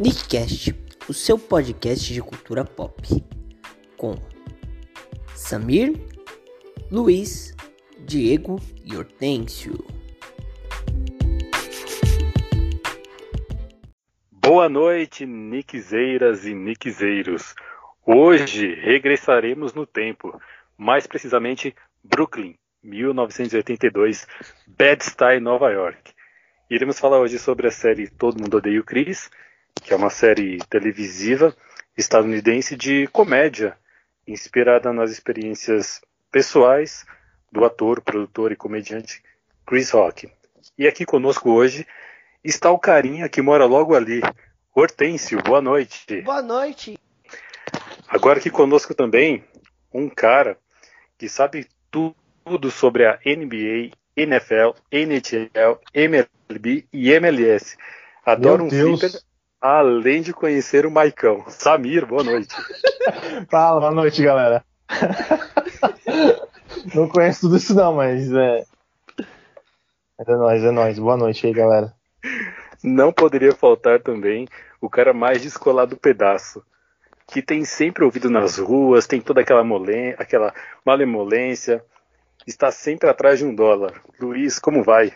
Nickcast, o seu podcast de cultura pop, com Samir, Luiz, Diego e Hortêncio. Boa noite, Nickzeiras e Nickzeiros. Hoje regressaremos no tempo, mais precisamente Brooklyn, 1982, Bed-Stuy, Nova York. Iremos falar hoje sobre a série Todo Mundo Odeia o Chris, que é uma série televisiva estadunidense de comédia, inspirada nas experiências pessoais do ator, produtor e comediante Chris Rock. E aqui conosco hoje está o carinha que mora logo ali, Hortêncio. Boa noite. Boa noite. Agora aqui conosco também um cara que sabe tudo sobre a NBA, NFL, NHL, MLB e MLS. Adora Meu um Deus. flipper, além de conhecer o Maicão. Samir, boa noite. Fala, boa noite, galera. não conheço tudo isso não, mas é. Mas é nóis, é nóis. Boa noite aí, galera. Não poderia faltar também o cara mais descolado do pedaço, que tem sempre ouvido nas ruas, tem toda aquela, molen aquela malemolência, está sempre atrás de um dólar. Luiz, como vai?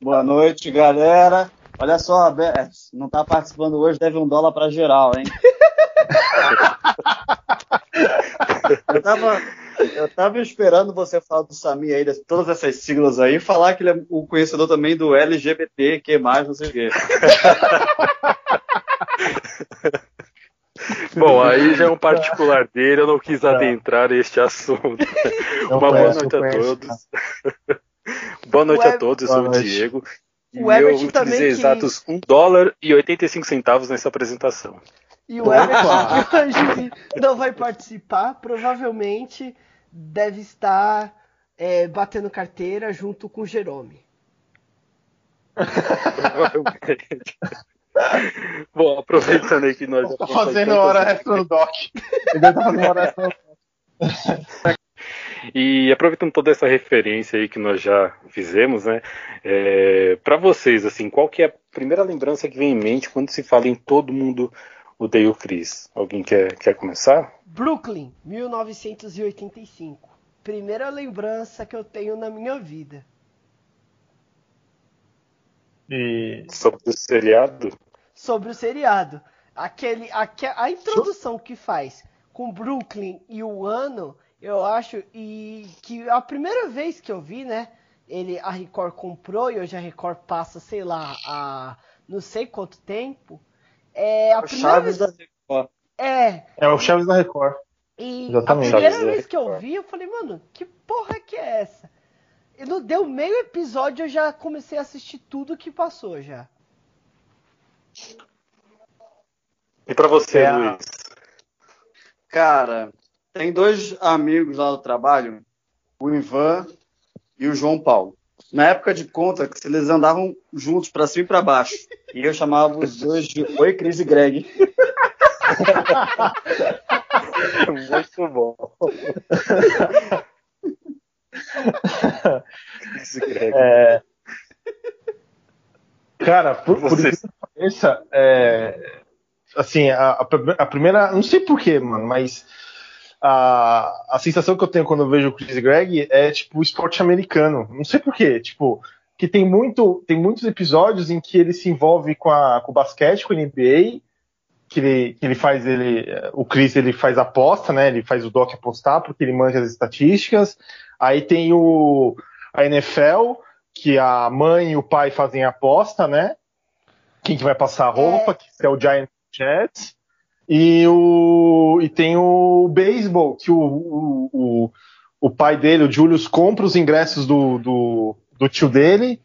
Boa noite, galera. Olha só, Beto, não tá participando hoje, deve um dólar pra geral, hein? eu, tava, eu tava esperando você falar do Samir aí, de todas essas siglas aí, e falar que ele é o conhecedor também do LGBT, que mais, não sei o quê. Bom, aí já é um particular dele, eu não quis adentrar neste assunto. Não Uma boa conheço, noite a todos. boa noite a todos, eu sou Boa o. Diego. E O eu Everett utilizei também que- exatos 1 dólar e 85 centavos nessa apresentação. E o Everton, que hoje não vai participar, provavelmente deve estar é, batendo carteira junto com o Jerome. Provavelmente. Bom, aproveitando aí que nós já Tá fazendo tantas- hora extra no doc. Ele tá fazendo hora extra no doc. E aproveitando toda essa referência aí que nós já fizemos, né? para vocês, assim, qual que é a primeira lembrança que vem em mente quando se fala em todo mundo odeia o Chris? Alguém quer, quer começar? Brooklyn, 1985. Primeira lembrança que eu tenho na minha vida. E. Sobre o seriado? Sobre o seriado. Aquele, aque- a introdução que faz com Brooklyn e o ano, eu acho, e que a primeira vez que eu vi, né? Ele, a Record comprou e hoje a Record passa, sei lá, a não sei quanto tempo. É a O primeira Chaves vez, da Record. é, É o Chaves da Record. e Exatamente. a primeira vez que eu vi, eu falei, mano, que porra que é essa? E não deu meio episódio, eu já comecei a assistir tudo que passou já. E pra você, É Luiz? Cara, tem dois amigos lá do trabalho, o Ivan e o João Paulo. Na época de conta, que eles andavam juntos pra cima e pra baixo. E eu chamava os dois de Oi, Cris e Greg. Muito bom. É... Cara, por, por incrível que pareça, é, assim, a, a primeira. Não sei porquê, mano, mas a, a sensação que eu tenho quando eu vejo o Chris Gregg é tipo esporte americano. Não sei porquê, tipo, que tem, muito, tem muitos episódios em que ele se envolve com, a, com o basquete, com a NBA, que ele, que ele faz ele. O Chris ele faz aposta, né? Ele faz o Doc apostar, porque ele manja as estatísticas. Aí tem o a NFL, que a mãe e o pai fazem aposta, né? Quem que vai passar a roupa, que é o Giant Jets. E, o, e tem o beisebol, que o, o, o, pai dele, o Julius, compra os ingressos do, do, do tio dele.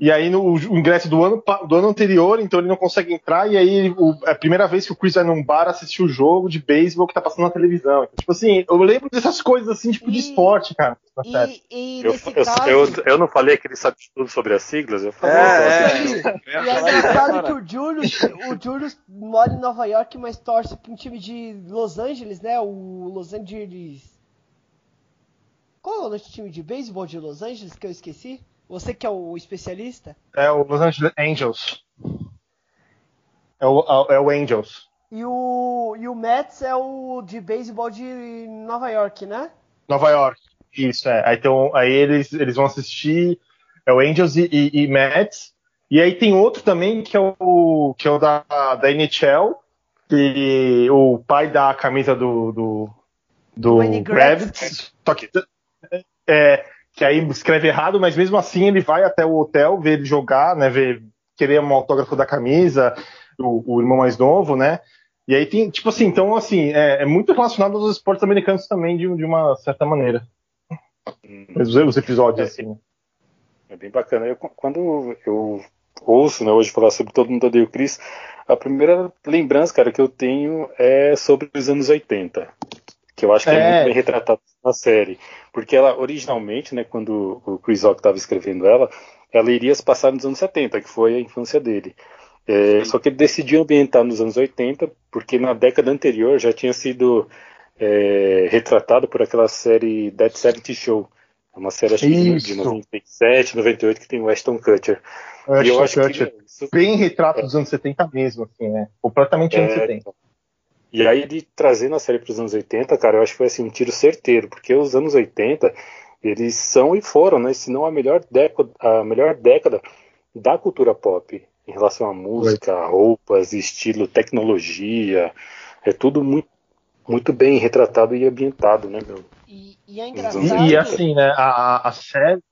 E aí no, o ingresso do ano, do ano anterior, então ele não consegue entrar. E aí o- é a primeira vez que o Chris vai num bar assistir o jogo de beisebol que tá passando na televisão. Então, tipo assim, eu lembro dessas coisas assim, tipo de E- esporte, cara. E, e Eu, nesse eu, caso, eu, eu não falei que ele sabe tudo sobre as siglas? Eu falei. É, E é engraçado que o Julius, o Julius mora em Nova York, mas torce para um time de Los Angeles, né? O Los Angeles. Qual é o nome do time de beisebol de Los Angeles que eu esqueci? Você que é o especialista? É o Los Angeles Angels. É o, é o Angels. E o, e o Mets é o de beisebol de Nova York, né? Nova York. Isso, é. Aí, então, aí eles, eles vão assistir é o Angels e, e, e Mets. E aí tem outro também que é o, que é o da, da NHL, que o pai da camisa do, do, do Gravitz, só que, é, que aí escreve errado, mas mesmo assim ele vai até o hotel ver ele jogar, né, ver, querer um autógrafo da camisa, o, o irmão mais novo, né, e aí tem, tipo assim, então assim, é, é muito relacionado aos esportes americanos também, de, de uma certa maneira. Hum. Os, os episódios, é, assim. É bem bacana. Eu, quando eu ouço né, hoje falar sobre Todo Mundo Odeia o Chris, a primeira lembrança, cara, que eu tenho é sobre os anos 80. Que eu acho que é, é muito bem retratado na série. Porque ela, originalmente, né, quando o Chris Rock estava escrevendo ela, ela iria se passar nos anos 70, que foi a infância dele. É, só que ele decidiu ambientar nos anos 80, porque na década anterior já tinha sido é, retratado por aquela série Dead Seventy Show, é uma série acho que de 97, 98 que tem o Ashton Kutcher. Ashton e eu acho Kutcher, que isso... bem retrato é. dos anos 70 mesmo, assim, né? Completamente é, anos 70. E aí ele trazendo a série para os anos 80, cara, eu acho que foi assim um tiro certeiro, porque os anos 80 eles são e foram, né? Se não a melhor década, a melhor década da cultura pop em relação à música, Oi. roupas, estilo, tecnologia, é tudo muito muito bem retratado e ambientado, né, meu? E, e é engraçado. E, e assim, né, a, a série.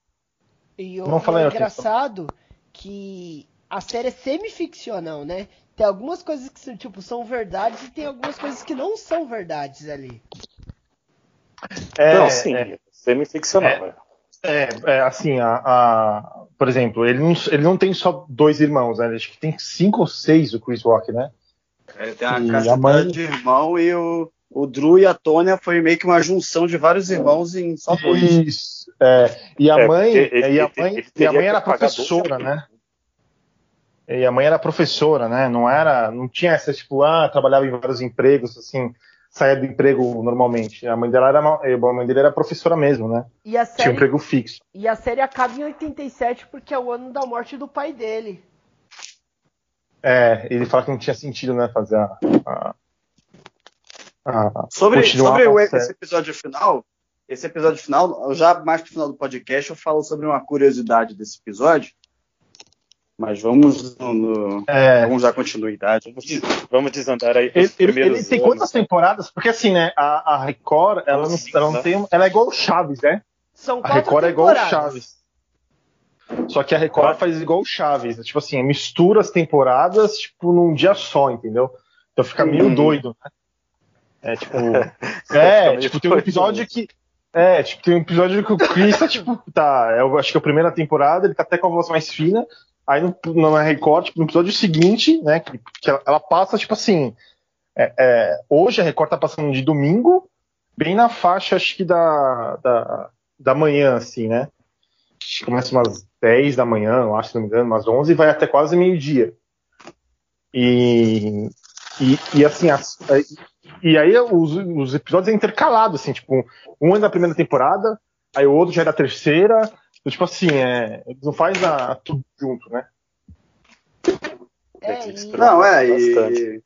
E, o, Não falei é engraçado que a série é semi-ficcional, né? Tem algumas coisas que tipo, são verdades e tem algumas coisas que não são verdades ali. É, não, sim, é, semi-ficcional. É, é, é, assim, a, a, por exemplo, ele não, ele não tem só dois irmãos, né? Acho que tem cinco ou seis o Chris Rock, né? Ele tem uma casa mãe... de irmão e o, o Drew e a Tônia foi meio que uma junção de vários irmãos em só dois. Isso. É, e a é, mãe, ele, e a mãe, ele, e a mãe era professora, né? E a mãe era professora, né? Não era, não tinha essa tipo, ah, trabalhava em vários empregos, assim, saía do emprego normalmente. A mãe dela era, a mãe dele era professora mesmo, né? E a série, tinha um emprego fixo. E a série acaba em 87 porque é o ano da morte do pai dele. É, ele fala que não tinha sentido, né, fazer a, a ah, sobre sobre o, esse episódio final, esse episódio final, já mais pro final do podcast, eu falo sobre uma curiosidade desse episódio. Mas vamos no, é... vamos dar continuidade. Vamos desandar aí. Ele, ele, ele tem quantas temporadas? Porque assim, né? A, a Record, ela não, ela não tem. Ela é igual o Chaves, né? São a Record é igual o Chaves. Só que a Record faz igual o Chaves. Tipo assim, mistura as temporadas, tipo, num dia só, entendeu? Então fica meio uhum. doido, né? É tipo. é, tipo, tem um episódio que. É, tipo, tem um episódio que o Chris tá, tipo, tá. Eu acho que é a primeira temporada, ele tá até com a voz mais fina. Aí no, no Record, tipo, no episódio seguinte, né, que, que ela, ela, passa, tipo assim. É, é, hoje a Record tá passando de domingo, bem na faixa, acho que da, da, da manhã, assim, né? Começa umas 10 da manhã, eu acho, se não me engano, umas 11 e vai até quase meio-dia. E, e, e, assim, as, e aí os, os episódios é intercalados, assim, tipo, um é da primeira temporada, aí o outro já é da terceira. Então, tipo assim, é, eles não faz a, tudo junto, né? É, e... Não, é, e.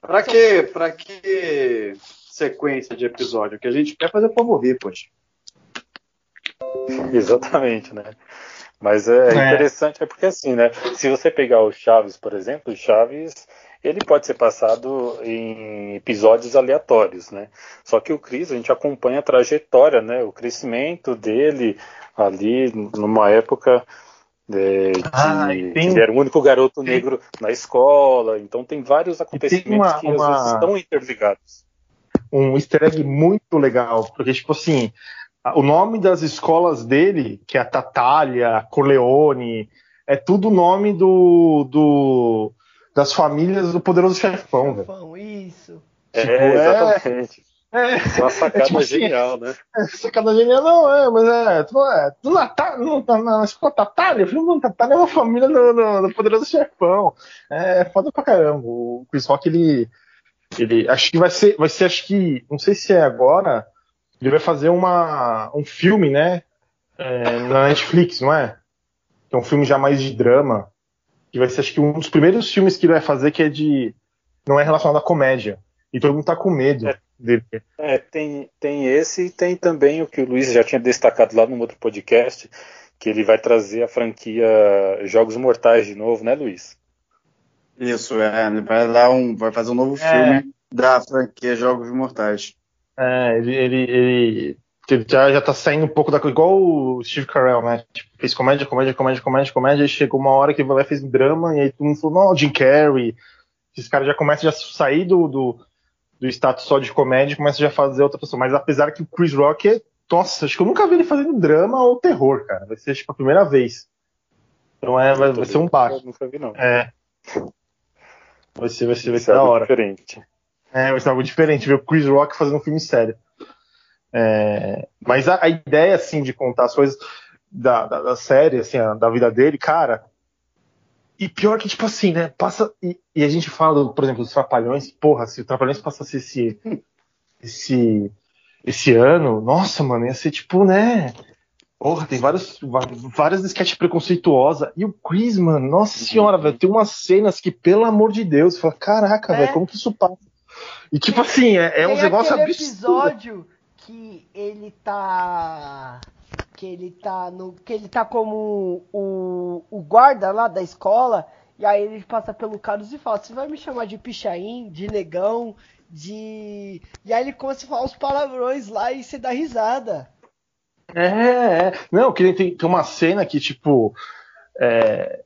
Pra que, pra que sequência de episódio? O que a gente quer fazer o povo rir, poxa. Exatamente, né? Mas é, é, interessante, é porque assim, né? Se você pegar o Chaves, por exemplo, o Chaves ele pode ser passado em episódios aleatórios, né? Só que o Chris, a gente acompanha a trajetória, né? O crescimento dele ali numa época é, ah, tem... ele era o único garoto tem... negro na escola, então tem vários acontecimentos tem uma, que uma... vezes estão interligados. Um easter egg muito legal, porque, tipo assim, o nome das escolas dele, que é a Tatália, Corleone, é tudo nome do, do das famílias do Poderoso Chefão, velho. Isso. É, tipo, é, exatamente. É, uma sacada é, tipo assim, genial, né? É, sacada genial, não, é, mas é, tu, é do Natal, no, na, na escola Tatália, o filme do Tatália é uma família do, do, do, Poderoso Chefão. É foda pra caramba. O Chris Rock, ele, ele, acho que vai ser, vai ser, acho que, não sei se é agora, ele vai fazer uma, um filme, né, é, na Netflix, não é? Que é um filme já mais de drama. Que vai ser, acho que, um dos primeiros filmes que ele vai fazer que é de. não é relacionado à comédia. E todo mundo tá com medo É. dele. É, tem, tem esse e tem também o que o Luiz já tinha destacado lá no outro podcast, que ele vai trazer a franquia Jogos Mortais de novo, né, Luiz? Isso, é. Ele vai, dar um, vai fazer um novo É. filme da franquia Jogos Mortais. É, ele, ele, ele, ele já, já tá saindo um pouco da coisa, igual o Steve Carell, né? Tipo, fez comédia, comédia, comédia, comédia, comédia, e chegou uma hora que ele vai lá e fez drama, e aí todo mundo falou, não, Jim Carrey, esses caras já começam a sair do, do, do status só de comédia e começam já a fazer outra pessoa. Mas apesar que o Chris Rock é, nossa, acho que eu nunca vi ele fazendo drama ou terror, cara. Vai ser, tipo, a primeira vez. Então é, vai, vai ser um baque. Nunca vi, não. É. Vai ser, vai ser, vai ser é da hora. diferente. É, vai ser algo diferente, ver o Chris Rock fazendo um filme sério. É, mas a, a ideia, assim, de contar as coisas da, da, da série, assim, a- da vida dele, cara. E pior que, tipo assim, né? Passa. E, e a gente fala, do, por exemplo, dos Trapalhões. Porra, se o Trapalhões passasse esse. Esse. Esse ano, nossa, mano, ia ser tipo, né? Porra, tem vários, várias sketches preconceituosas. E o Chris, mano, nossa senhora, velho, tem umas cenas que, pelo amor de Deus, você fala, caraca, É. velho, como que isso passa? E tipo assim, é, é um negócio absurdo. episódio que ele tá. Que ele tá no. Que ele tá como o, o guarda lá da escola. E aí ele passa pelo Carlos e fala, você vai me chamar de pichain, de negão, de. E aí ele começa a falar os palavrões lá e você dá risada. É, é. Não, que tem, tem uma cena que, tipo. é,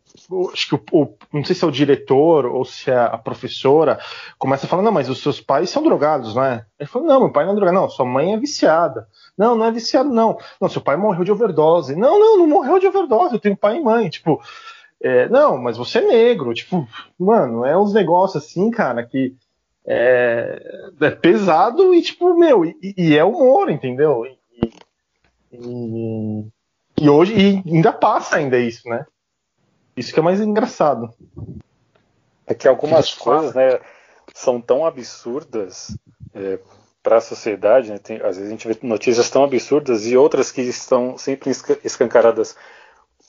acho que o, o- Não sei se é o diretor ou se é a professora começa a falar: não, mas os seus pais são drogados, não é? Ele falou: não, meu pai não é drogado, não, sua mãe é viciada. Não, não é viciado, não. Não, seu pai morreu de overdose. Não, não, não morreu de overdose, eu tenho pai e mãe. Tipo, é, não, mas você é negro. Tipo, mano, é uns negócios assim, cara, que. É, é pesado e, tipo, meu, e, e é humor, entendeu? E, e, e hoje e ainda passa ainda isso, né? Isso que é mais engraçado. É que algumas coisas, né, são tão absurdas para a sociedade, né, tem- às vezes a gente vê notícias tão absurdas e outras que estão sempre esca- escancaradas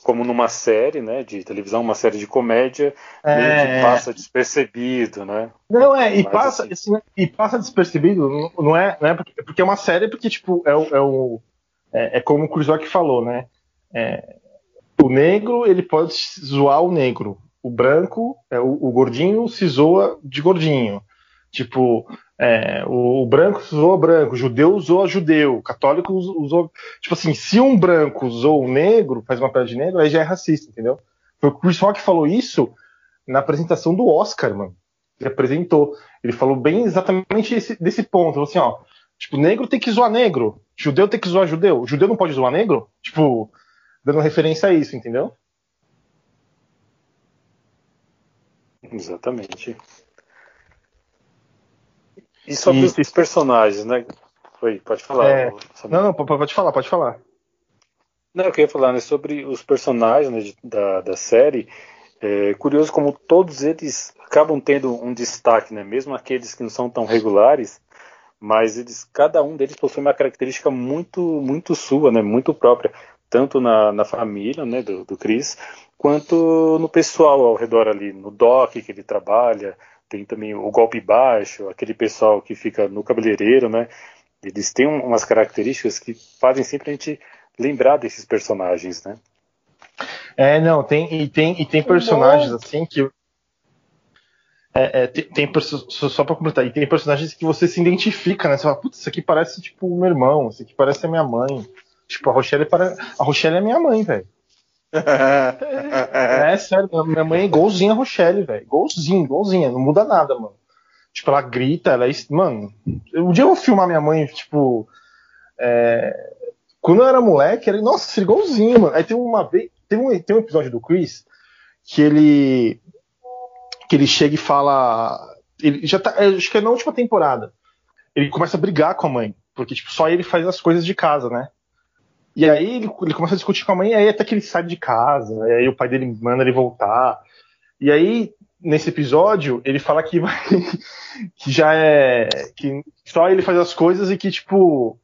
como numa série, né, de televisão, uma série de comédia, meio É. que passa despercebido, né? Não, é, e Mas, passa, assim- e passa despercebido, não- não é, não é porque, porque é uma série, porque, tipo, é, o- é, o, é, é como o Rock falou, né? É, o negro, ele pode zoar o negro. O branco, é, o, o gordinho se zoa de gordinho. Tipo, é, o, o branco zoa branco, o judeu zoa judeu, o católico us- usou. Tipo assim, se um branco zoa o negro, faz uma piada de negro, aí já é racista, entendeu? Foi o Chris Rock falou isso na apresentação do Oscar, mano. Ele apresentou. Ele falou bem exatamente esse, desse ponto. Assim, ó. Tipo, negro tem que zoar negro. Judeu tem que zoar judeu. Judeu não pode zoar negro? Tipo, dando referência a isso, entendeu? Exatamente. E sobre E- os personagens, né? Oi, pode falar. É. Não, não, pode falar, pode falar. Não, eu queria falar né, sobre os personagens né, da, da série. É curioso como todos eles acabam tendo um destaque, né? Mesmo aqueles que não são tão regulares, mas eles, cada um deles possui uma característica muito, muito sua, né? Muito própria, tanto na, na família, né? Do, do Chris, quanto no pessoal ao redor ali, no doc que ele trabalha. Tem também o golpe baixo, aquele pessoal que fica no cabeleireiro, né? Eles têm um- umas características que fazem sempre a gente lembrar desses personagens, né? É, não, tem, e tem, e tem personagens assim que. É, é, tem, tem só, só pra completar, e tem personagens que você se identifica, né? Você fala, putz, isso aqui parece tipo o meu irmão, isso aqui parece a minha mãe. Tipo, a Rochelle, para... a Rochelle é minha mãe, velho. É sério, minha mãe é igualzinha a Rochelle, velho. Igualzinha, igualzinha, não muda nada, mano. Tipo, ela grita, ela é. Mano, um dia eu vou filmar minha mãe, tipo. é, Quando eu era moleque, era. Nossa, igualzinho, mano. Aí tem uma vez. Tem um, tem um episódio do Chris que ele. Que ele chega e fala. Ele já tá. Acho que é na última temporada. Ele começa a brigar com a mãe. Porque, tipo, só ele faz as coisas de casa, né? E aí ele, ele começa a discutir com a mãe, e aí até que ele sai de casa, e aí o pai dele manda ele voltar. E aí, nesse episódio, ele fala que vai, que já é. que só ele faz as coisas e que, tipo.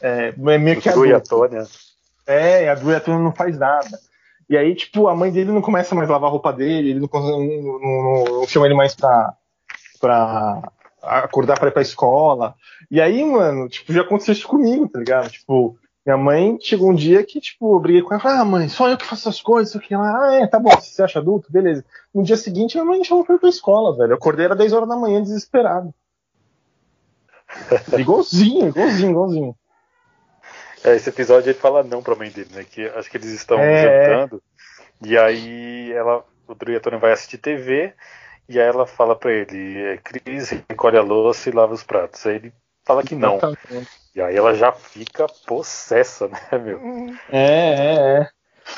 É, é meio que Drew e a. Tônia. É, a Drew e a Tônia não faz nada. E aí, tipo, a mãe dele não começa mais a lavar a roupa dele, ele não, não, não, não chama ele mais pra, pra acordar pra ir pra escola. E aí, mano, tipo, já aconteceu isso comigo, tá ligado? Tipo, minha mãe chegou um dia que, tipo, eu briguei com ela, falei, ah, mãe, só eu que faço as coisas, isso aqui. Ela, ah, é, tá bom, você acha adulto? Beleza. No dia seguinte, minha mãe chamou pra ir pra escola, velho. Eu acordei, era 10 horas da manhã, desesperado. igualzinho, igualzinho, igualzinho. É, esse episódio ele fala não pra mãe dele, né? Que acho que eles estão é, jantando. E aí ela, o Tony vai assistir TV. E aí ela fala pra ele, é, Cris, recolhe a louça e lava os pratos. Aí ele fala que não. E aí ela já fica possessa, né, meu? É, é, é.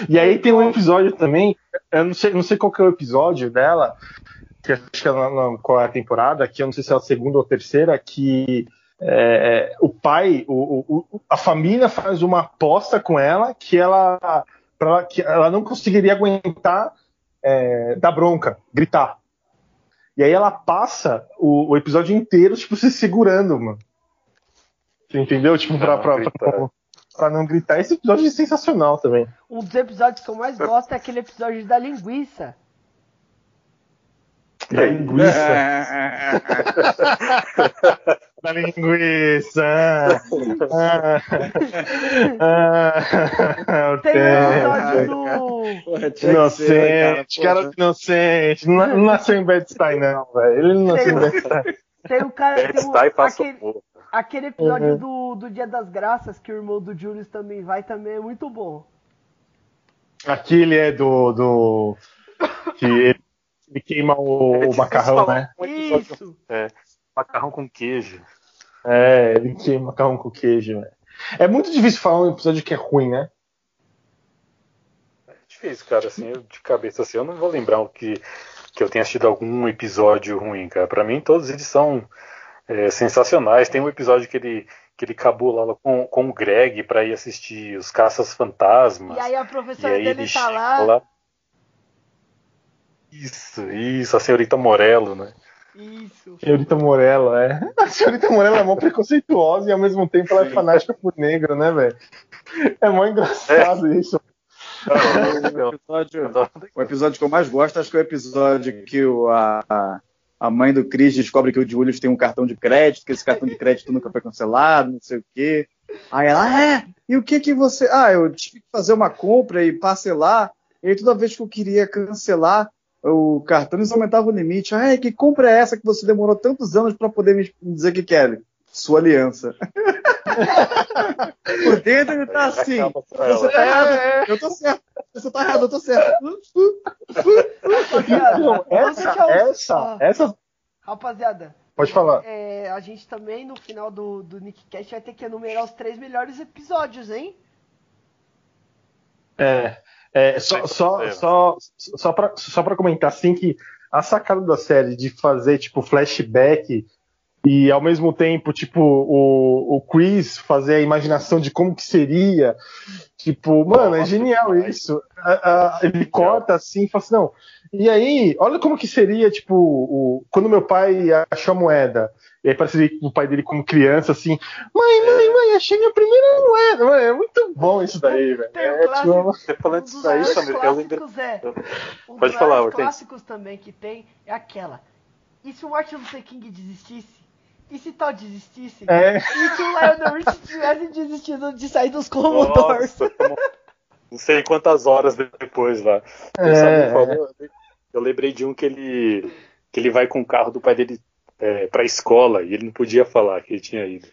E aí tem um episódio também, eu não sei, não sei qual que é o episódio dela, que acho que é na, na, qual é a temporada, que eu não sei se é a segunda ou a terceira, que é, é, o pai, o, o, a família faz uma aposta com ela que ela, pra, que ela não conseguiria aguentar é, dar bronca, gritar. E aí ela passa o, o, episódio inteiro, tipo, se segurando, mano. Você entendeu? Tipo, pra, pra, pra, pra, não gritar. Esse episódio é sensacional também. Um dos episódios que eu mais gosto é aquele episódio da linguiça. Da linguiça. da linguiça. Ah, ah, Tem um episódio do. Inocente, cara inocente. Não, não nasceu em Bedstein, não, velho. Ele não nasceu em Bedstein. Tem um cara. Tem um, aquele, aquele episódio uhum. do, do Dia das Graças, que o irmão do Julius também vai, também é muito bom. Aquele é do. do que ele ele queima o, é, o macarrão, né? Isso. É, macarrão com queijo. É, ele queima macarrão com queijo. Né? É muito difícil falar um episódio que é ruim, né? É difícil, cara, assim, de cabeça assim, eu não vou lembrar que, que eu tenha assistido algum episódio ruim, cara. Pra mim, todos eles são é, sensacionais. Tem um episódio que ele que ele cabula lá com, com o Greg para ir assistir os Caças Fantasmas. E aí a professora dele tá lá, lá isso, isso, a senhorita Morello, né? Isso. Senhorita Morello, é. A senhorita Morello é mó preconceituosa e ao mesmo tempo ela é fanática por negro, né, velho? É mó engraçado é. isso. o, episódio, o episódio que eu mais gosto, acho que é o episódio que o, a, a mãe do Chris descobre que o Julius tem um cartão de crédito, que esse cartão de crédito nunca foi cancelado, não sei o quê. Aí ela, ah, é, e o que que você. Ah, eu tive que fazer uma compra e parcelar, e aí toda vez que eu queria cancelar, o cartão eles aumentavam o limite. Ah, que compra é essa que você demorou tantos anos para poder me dizer que quer? Sua aliança. Por dentro ele tá assim. Você tá errado, eu tô certo. Você tá errado, eu tô certo. Rapaziada, essa, essa, essa. Rapaziada. Pode falar. É, a gente também, no final do, do Nickcast, vai ter que enumerar os três melhores episódios, hein? É. É, só, só, só, só, pra, só pra comentar assim que a sacada da série de fazer tipo flashback e ao mesmo tempo, tipo, o, o Chris fazer a imaginação de como que seria. Tipo, mano, é genial isso. ele corta assim e fala assim, não. E aí, olha como que seria, tipo, o, quando meu pai achou a moeda. E aí parece o pai dele como criança, assim, mãe, mãe, mãe, achei minha primeira moeda. Mano, é muito bom isso daí, velho. É, tipo, você falando disso aí, Samir, eu lembro. É, um Pode falar, Hortense. clássicos também que tem é aquela. E se o Martin Luther King desistisse? E se tal desistisse? É. E se o Lionel Rich tivesse desistido de sair dos Commodores? não sei quantas horas depois lá. É. Falou, eu lembrei de um que ele que ele vai com o carro do pai dele é, para a escola e ele não podia falar que ele tinha ido.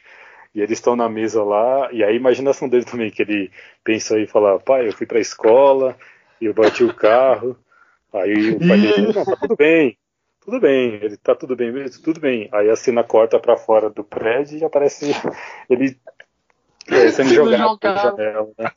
E eles estão na mesa lá, e a imaginação dele também, que ele pensa e fala, pai, eu fui para a escola, e eu bati o carro, aí o pai dele, não, tá tudo bem, tudo bem, ele tá tudo bem mesmo, tudo bem. Aí a cena corta para fora do prédio e aparece ele é, sendo jogado pela janela, né?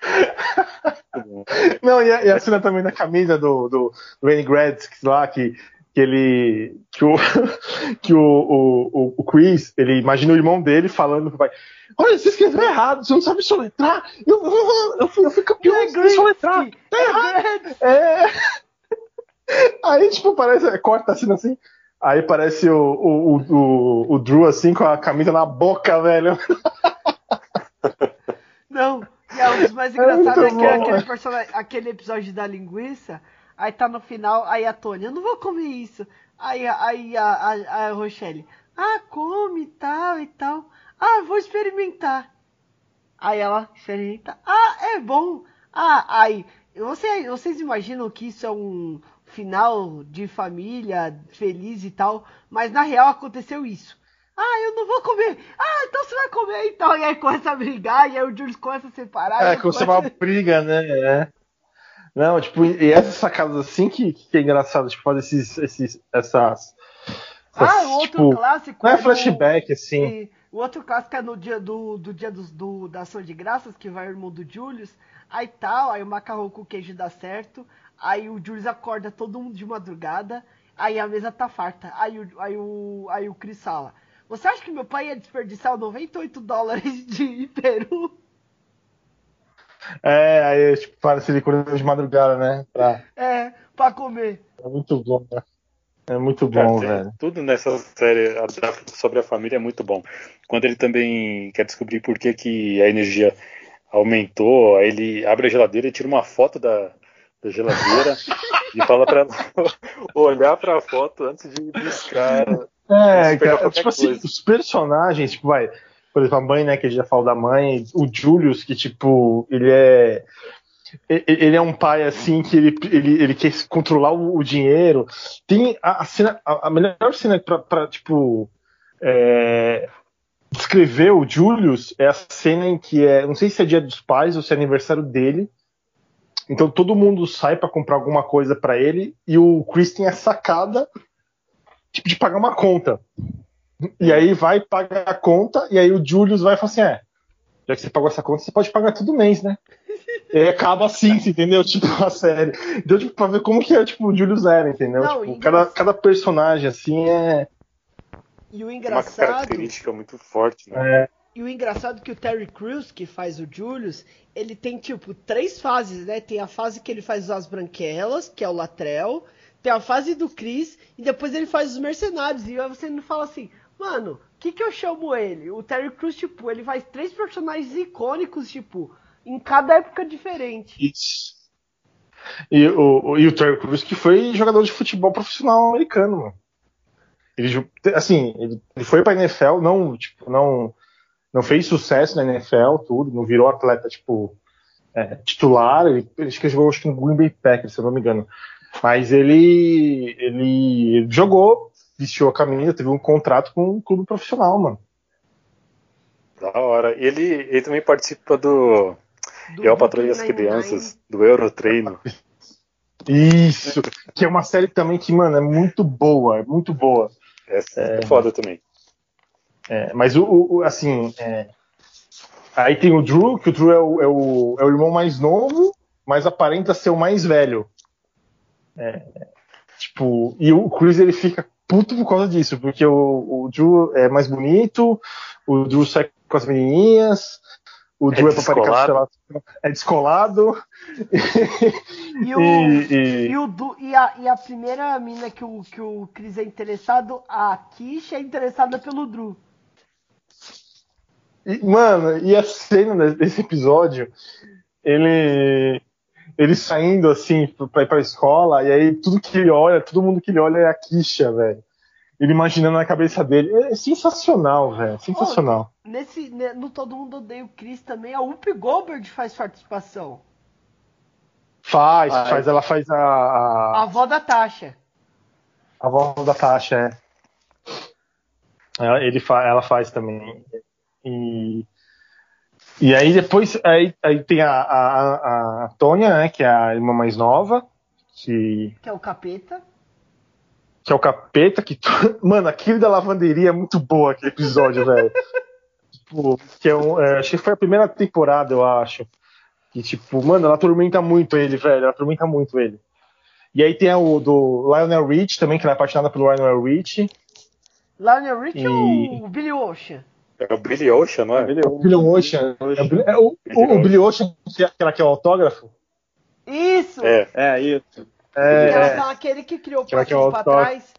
Não, e a, e a, cena também da camisa do, do, Wayne Gretzky lá, que, que ele. que o, que o, o, o Chris, ele imagina o irmão dele falando pro pai: Olha, você escreveu errado, você não sabe soletrar. Eu, eu, eu, fui, eu fui campeão de soletrar. Tá errado. É. Aí, tipo, parece. Corta assim assim. Aí parece o, o, o, o Drew assim com a camisa na boca, velho. Não, É, um mais É engraçados é, muito que bom, aquele, é. personagem, aquele episódio da linguiça, aí tá no final, aí a Tony, eu não vou comer isso. Aí, aí a, a, a Rochelle, ah, come e tal e tal. Ah, vou experimentar. Aí ela experimenta, ah, é bom. Ah, aí, você, vocês imaginam que isso é um final de família feliz e tal, mas na real aconteceu isso. Ah, eu não vou comer. Ah, então você vai comer então. E aí começa a brigar, e aí o Jules começa a separar. É, que você começa- uma briga, né? É. Não, tipo, e essas sacadas assim que, que é engraçado, tipo, fazer esses, esses, essas. Ah, o outro tipo, clássico. não é no- flashback, assim. e o outro clássico é no dia do, do dia dos- do, da ação de graças, que vai o irmão do Julius. Aí tal, aí o macarrão com queijo dá certo. Aí o Julius acorda todo mundo de madrugada. Aí a mesa tá farta. Aí o, aí o, aí o Chris fala: Você acha que meu pai ia desperdiçar 98 dólares de peru? É, aí, tipo, parece ele acordando de madrugada, né? Pra- É, pra comer. É muito bom, né? É muito Cara, bom, tem- velho. Tudo nessa série sobre a família é muito bom. Quando ele também quer descobrir por que, que a energia aumentou, aí ele abre a geladeira e tira uma foto da, da geladeira e fala pra ela olhar pra foto antes de buscar. É, cara, tipo assim, coisa. os personagens, tipo, vai, por exemplo, a mãe, né, que a gente já falou da mãe, o Julius, que, tipo, ele é. Ele é um pai assim que ele, ele, ele quer controlar o, o dinheiro. Tem a, a cena, a, a melhor cena pra, pra tipo, é, descrever o Julius é a cena em que é, não sei se é dia dos pais ou se é aniversário dele. Então todo mundo sai pra comprar alguma coisa pra ele e o Chris tem a sacada tipo de pagar uma conta. E aí vai pagar a conta e aí o Julius vai e fala assim, é, já que você pagou essa conta, você pode pagar todo mês, né? E aí acaba assim, você entendeu? Tipo, a série. Deu tipo, pra ver como que é, tipo, o Julius era, entendeu? Não, tipo, cada, cada personagem, assim, é. E o Uma engraçado. característica muito forte, né? é E o engraçado é que o Terry Crews, que faz o Julius, ele tem tipo três fases, né? Tem a fase que ele faz as branquelas, que é o Latrell, tem a fase do Chris, e depois ele faz os mercenários. E aí você não fala assim, mano, o que, que eu chamo ele? O Terry Crews, tipo, ele faz três personagens icônicos, tipo, em cada época diferente. isso. E o, e o Terry Crews, que foi jogador de futebol profissional americano, mano. Ele, assim, ele foi pra NFL, não, tipo, não, não fez sucesso na NFL, tudo, não virou atleta, tipo, é, titular, ele, ele acho que ele jogou acho que no Green Bay Packers, se eu não me engano. Mas ele, ele jogou, vestiu a camisa, teve um contrato com um clube profissional, mano. Da hora. Ele, ele também participa do Do Eu, a Patrulha as Brooklyn Nine-Nine. Crianças, do Eurotreino. Isso, que é uma série também que, mano, é muito boa, é muito boa. Essa é foda também. É, mas o, o- assim, é, aí tem o Drew, que o Drew é o, é, o, é o irmão mais novo, mas aparenta ser o mais velho. É, tipo, e o Chris ele fica puto por causa disso, porque o, o Drew é mais bonito, o Drew sai com as menininhas, o É Drew é, paparicado descolado. é descolado. E o, E- e- e, o Du- e a, e a primeira mina que o, que o Chris é interessado, a Kisha é interessada pelo Drew. E, mano, e a cena desse episódio, ele ele saindo assim pra ir pra escola, e aí tudo que ele olha, todo mundo que ele olha é a Kisha, velho. Ele imaginando na cabeça dele. É sensacional, velho. Sensacional. Nesse, ne- no Todo Mundo Odeia o Chris também, a Whoopi Goldberg faz participação. Faz, Ai. faz, ela faz a, A a, avó da Tasha. a voz da Tasha, é. Ela, ele fa, ela faz também. E, e aí depois aí, aí tem a, a, a Tônia, né, que é a irmã mais nova, que Que é o capeta. que é o capeta, que. Mano, aquele da lavanderia é muito boa, aquele episódio, velho. Tipo, que é um, é, acho que foi a primeira temporada, eu acho. Que, tipo, mano, ela atormenta muito ele, velho. Ela atormenta muito ele. E aí tem o do Lionel Rich também, que ela é apaixonada pelo Lionel Rich. Lionel Rich E- ou o Billy Ocean? É o Billy Ocean, não é? O Billy Ocean. É o, Billy- é o, o- o Billy Ocean, que é aquela que é o autógrafo. Isso! É, É isso. É, Ela é. tá aquele que criou o Que ela quer passinho o pra autógrafo. trás.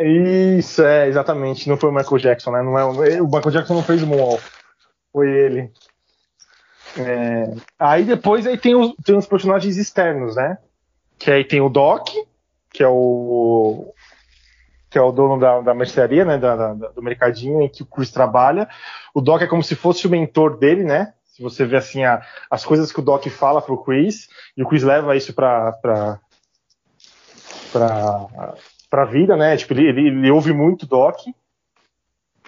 Isso, é, exatamente. Não foi o Michael Jackson, né? Não é, o o Michael Jackson não fez o Moonwalk. Foi ele. É, aí depois aí tem os, tem os personagens externos, né? Que aí tem o Doc, que é o que é o dono da, da mercearia, né? Da, da, do mercadinho em que o Chris trabalha. O Doc é como se fosse o mentor dele, né? Se você vê assim a, as coisas que o Doc fala pro Chris e o Chris leva isso pra, pra, pra vida, né? Tipo, ele, ele, ele ouve muito o Doc.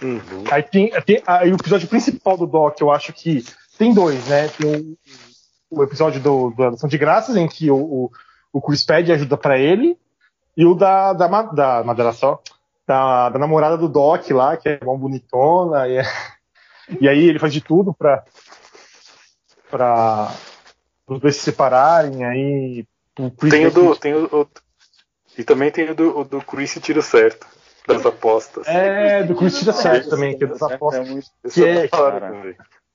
Uhum. Aí tem, tem aí o episódio principal do Doc, eu acho que tem dois, né? Tem o, o episódio do, do Ação de Graças, em que o, o, o Chris pede ajuda para ele, e o da, da, da Madeira só, da, da namorada do Doc lá, que é uma bonitona, e, é, e aí ele faz de tudo pra, pra os dois se separarem, aí o Chris Tem o do. que- Tem o, o- e também tem o do, o do Chris e tiro certo. Das apostas. É, do Chris tira certo também, que é das apostas. É muito... Que é-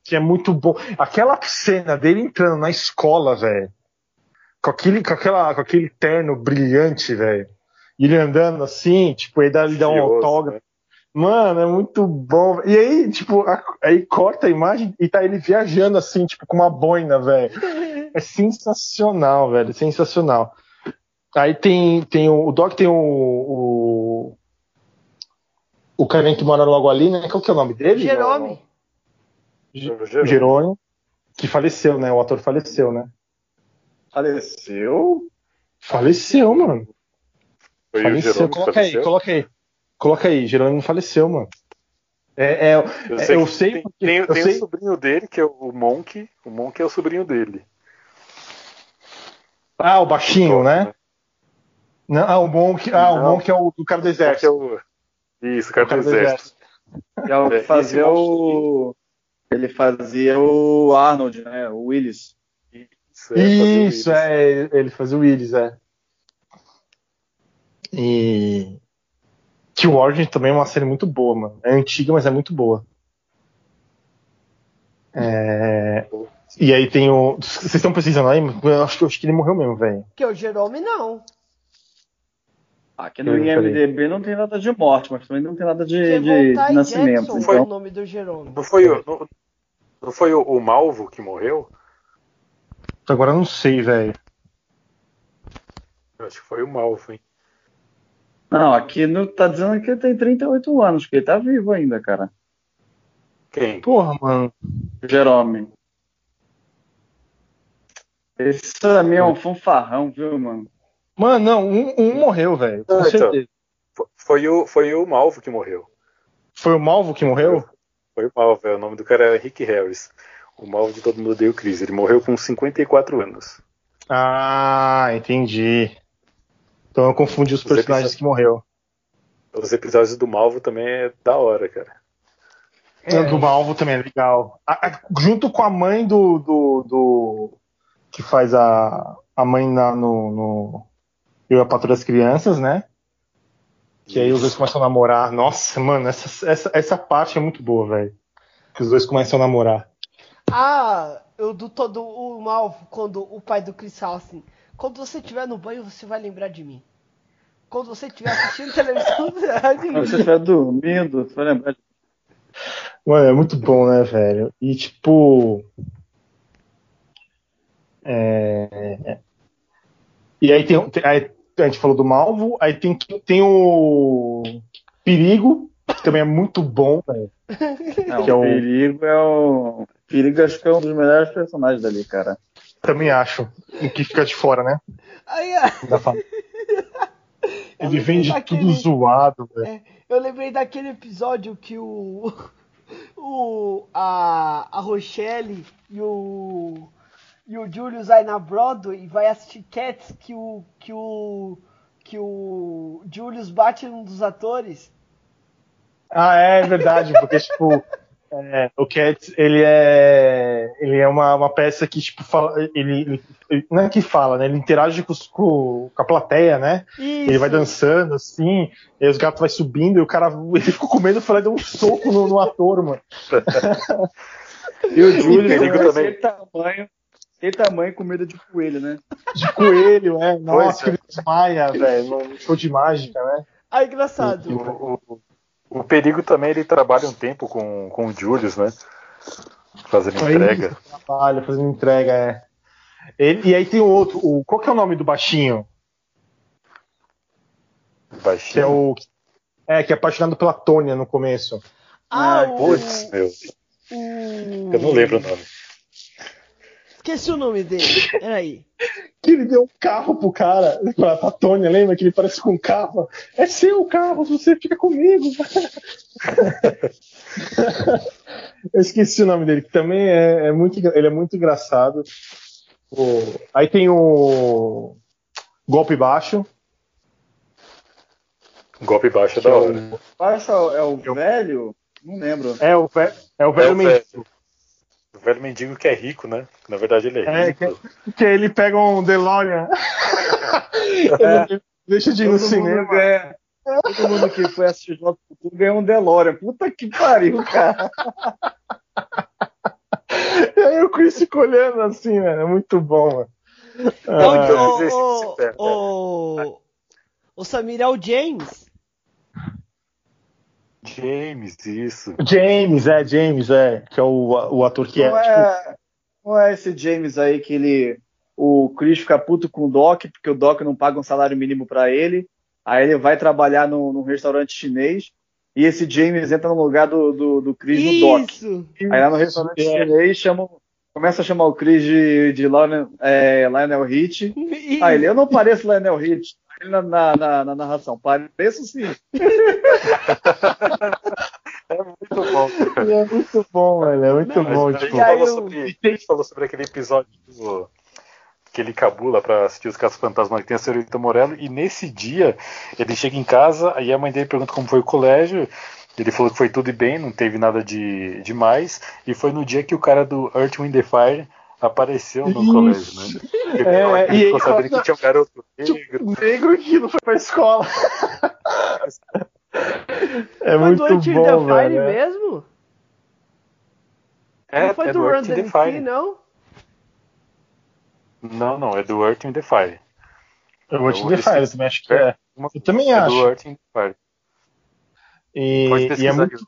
que é muito bom. Aquela cena dele entrando na escola, velho. Com aquele, com, aquela, com aquele terno brilhante, velho. E ele andando assim, tipo, aí dá, ele dá um autógrafo. né? Mano, é muito bom. E aí, tipo, a- aí corta a imagem e tá ele viajando assim, tipo, com uma boina, velho. É sensacional, velho. Sensacional. Aí tem, tem o, o Doc tem o, o. O carinha que mora logo ali, né? Qual que é o nome dele? Jerome. O Jerônimo, que faleceu, né? O ator faleceu, né? Faleceu? Faleceu, mano. Foi o Faleceu. Coloca aí, faleceu? coloca aí. Coloca aí, Jerônimo faleceu, mano. É, é, Eu é, sei, eu que sei tem, porque- tem, eu tem sei- o sobrinho dele, que é o Monk. O Monk é o sobrinho dele. Ah, o baixinho, né? Não, ah, o Monk, ah, o Não. Monk é o do cara do Que é exército. o... Isso, o cara O cara do do exército. Que é o que É, fazia o. Ele fazia o Arnold, né? O Willis. Isso, é, é, ele fazia o Willis, é. E. Que o Origin também é uma série muito boa, mano. É antiga, mas é muito boa. É, E aí tem o. Vocês estão precisando aí? Eu acho que, eu acho que ele morreu mesmo, velho. Que o Jerome não. Aqui no Eu IMDB não tem nada de morte, mas também não tem nada de, de nascimento. Jackson foi o Então, nome do Jerome. Não foi, o, não, não foi o, o Malvo que morreu? Agora eu não sei, velho. Acho que foi o Malvo, hein? não, aqui no, tá dizendo que ele tem 38 anos, que ele tá vivo ainda, cara. Quem? Porra, mano. Jerome. Esse mim é um fanfarrão, viu, mano? Mano, não, um, um morreu, velho. Com Ah, então. certeza. Fo- Foi o, foi o Malvo que morreu. Foi o Malvo que morreu? Foi o Malvo, é, o nome do cara era Rick Harris. O Malvo de Todo Mundo Deu Crise. Ele morreu com 54 anos. Ah, entendi. Então eu confundi os Os personagens episódios- que morreu. Os episódios do Malvo também é da hora, cara. O do Malvo também é legal. A- a- junto com a mãe do. do, do- que faz a, a mãe na, no, no. Eu e a Patrulha das Crianças, né? Que aí os dois começam a namorar. Nossa, mano, essa, essa, essa parte é muito boa, velho. Que os dois começam a namorar. Ah, eu do todo o Malvo, quando o pai do Chris fala assim, quando você estiver no banho, você vai lembrar de mim. Quando você estiver assistindo televisão, você vai de Quando mim. você estiver dormindo, você vai lembrar de Mano, é muito bom, né, velho? E tipo. É... E aí tem, tem- aí a gente falou do Malvo, aí tem, tem o Perigo, também é muito bom, velho. Não, Que é o o- Perigo é o. Perigo acho que é um dos melhores personagens dali, cara. Também acho. O que fica de fora, né? Aí, Da fama. eu Ele vem de daquele- tudo zoado, velho. Eu lembrei daquele episódio que o. O. A, a Rochelle e o. E o Julius vai na Broadway e vai assistir Cats que o. Que o. Que o Julius bate num dos atores. Ah, é verdade, porque, tipo, é, o Cats, ele é. Ele é uma, uma peça que, tipo, fala. Ele, ele- Não é que fala, né? Ele interage com, com, com a plateia, né? Isso. Ele vai dançando assim, e os gatos vai subindo, e o cara. Ele ficou com medo e e deu um soco no, no ator, mano. E o Júlio Perigo tem também. tamanho, aquele tamanho com medo de coelho, né? De coelho, é. Nossa, Pois que ele desmaia, velho, show de mágica, né? Ah, engraçado. E o, o, o Perigo também ele trabalha um tempo com, com o Julius, né? Fazendo Aí, entrega. Trabalha, fazendo entrega, é. Ele, e aí tem o outro, o, qual que é o nome do baixinho? Que é Baixinho. o. É, que é apaixonado pela Tônia no começo. Ah, o, Putz, meu. Eu não lembro o nome. Esqueci o nome dele. Peraí. Que ele deu um carro pro cara, pra, pra Tônia, lembra? Que ele parece com um carro. É seu carro, você fica comigo. Eu esqueci o nome dele, que também é, é muito, ele é muito engraçado. O- aí tem o Golpe Baixo, Golpe baixo é que é da hora. o, Baixo é o velho? Não lembro. é o, ve- é o velho É o mendigo. O velho mendigo que é rico, né? Na verdade ele é É, rico. Que ele pega um DeLorean. Ele deixa de ir no cinema. ganha- Todo mundo que foi assistir do Futuro ganhou um DeLorean. Puta que pariu, cara. E aí o Chris fica olhando assim, né? É muito bom, mano. Ô, Ah, ô, esse ô, se perde, ô, ô, Samir é o James. James, isso. James, é, James, é. Que é o, o ator que é. Não é, não é esse James aí que ele. O Chris fica puto com o Doc, porque o Doc não paga um salário mínimo pra ele. Aí ele vai trabalhar no, num restaurante chinês. E esse James entra no lugar do, do, do Chris no Doc. Isso. Aí lá no restaurante É. chinês chama, começa a chamar o Chris de, de Lionel, é, Lionel Rich. Isso. Aí ele, eu não pareço Lionel Rich. Ele na, na, na, na narração, pareço sim. É muito bom. E é muito bom, velho. É muito Mas bom. a, gente Tipo, aí falou eu- sobre, a gente falou sobre aquele episódio do- que ele cabula pra assistir os Casos Fantasmas que tem a senhorita Morello, e nesse dia ele chega em casa, aí a mãe dele pergunta como foi o colégio, ele falou que foi tudo bem, não teve nada de demais, e foi no dia que o cara do Earth, Wind Fire apareceu no Isso. colégio, né? Ele, É, e ficou sabendo que tinha um garoto negro. negro que não foi pra escola. É Foi muito do Earth in the bom, Fire velho. mesmo? É, não foi é do do Run the Fire. não? Não, não, é do Earth in the Fire. Eu vou te defender, eu também acho que é. Eu também É do acho. Earth in the Fire. E, Pode e é muito.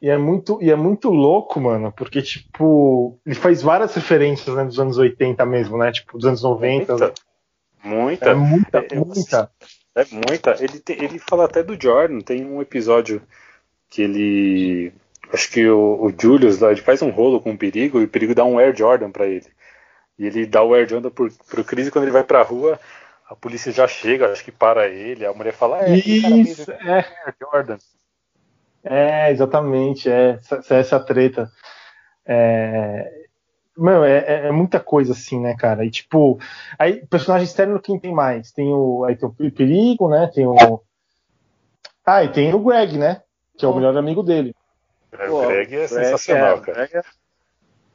E, é muito, e é muito louco, mano, porque, tipo, ele faz várias referências né, dos anos 80 mesmo, né? Tipo, dos anos 90. Muita. Muita. É muita, Eu muita. É muita. Ele, ele fala até do Jordan. Tem um episódio que ele. Acho que o, o Julius lá, ele faz um rolo com o perigo e o perigo dá um Air Jordan pra ele. E ele dá o Air Jordan pro, pro Chris e quando ele vai pra rua, a polícia já chega, acho que para ele. A mulher fala: É, aquele cara Isso, um é, Air Jordan. É, exatamente, é essa, essa treta. É, Mano, é, é- é muita coisa assim, né, cara? E tipo, aí personagem externo quem tem mais? Tem o. Aí tem o Perigo, né? Tem o. Ah, e tem o Greg, né? Que é o melhor amigo dele. É, Pô, o Greg é sensacional, é- cara. Greg é-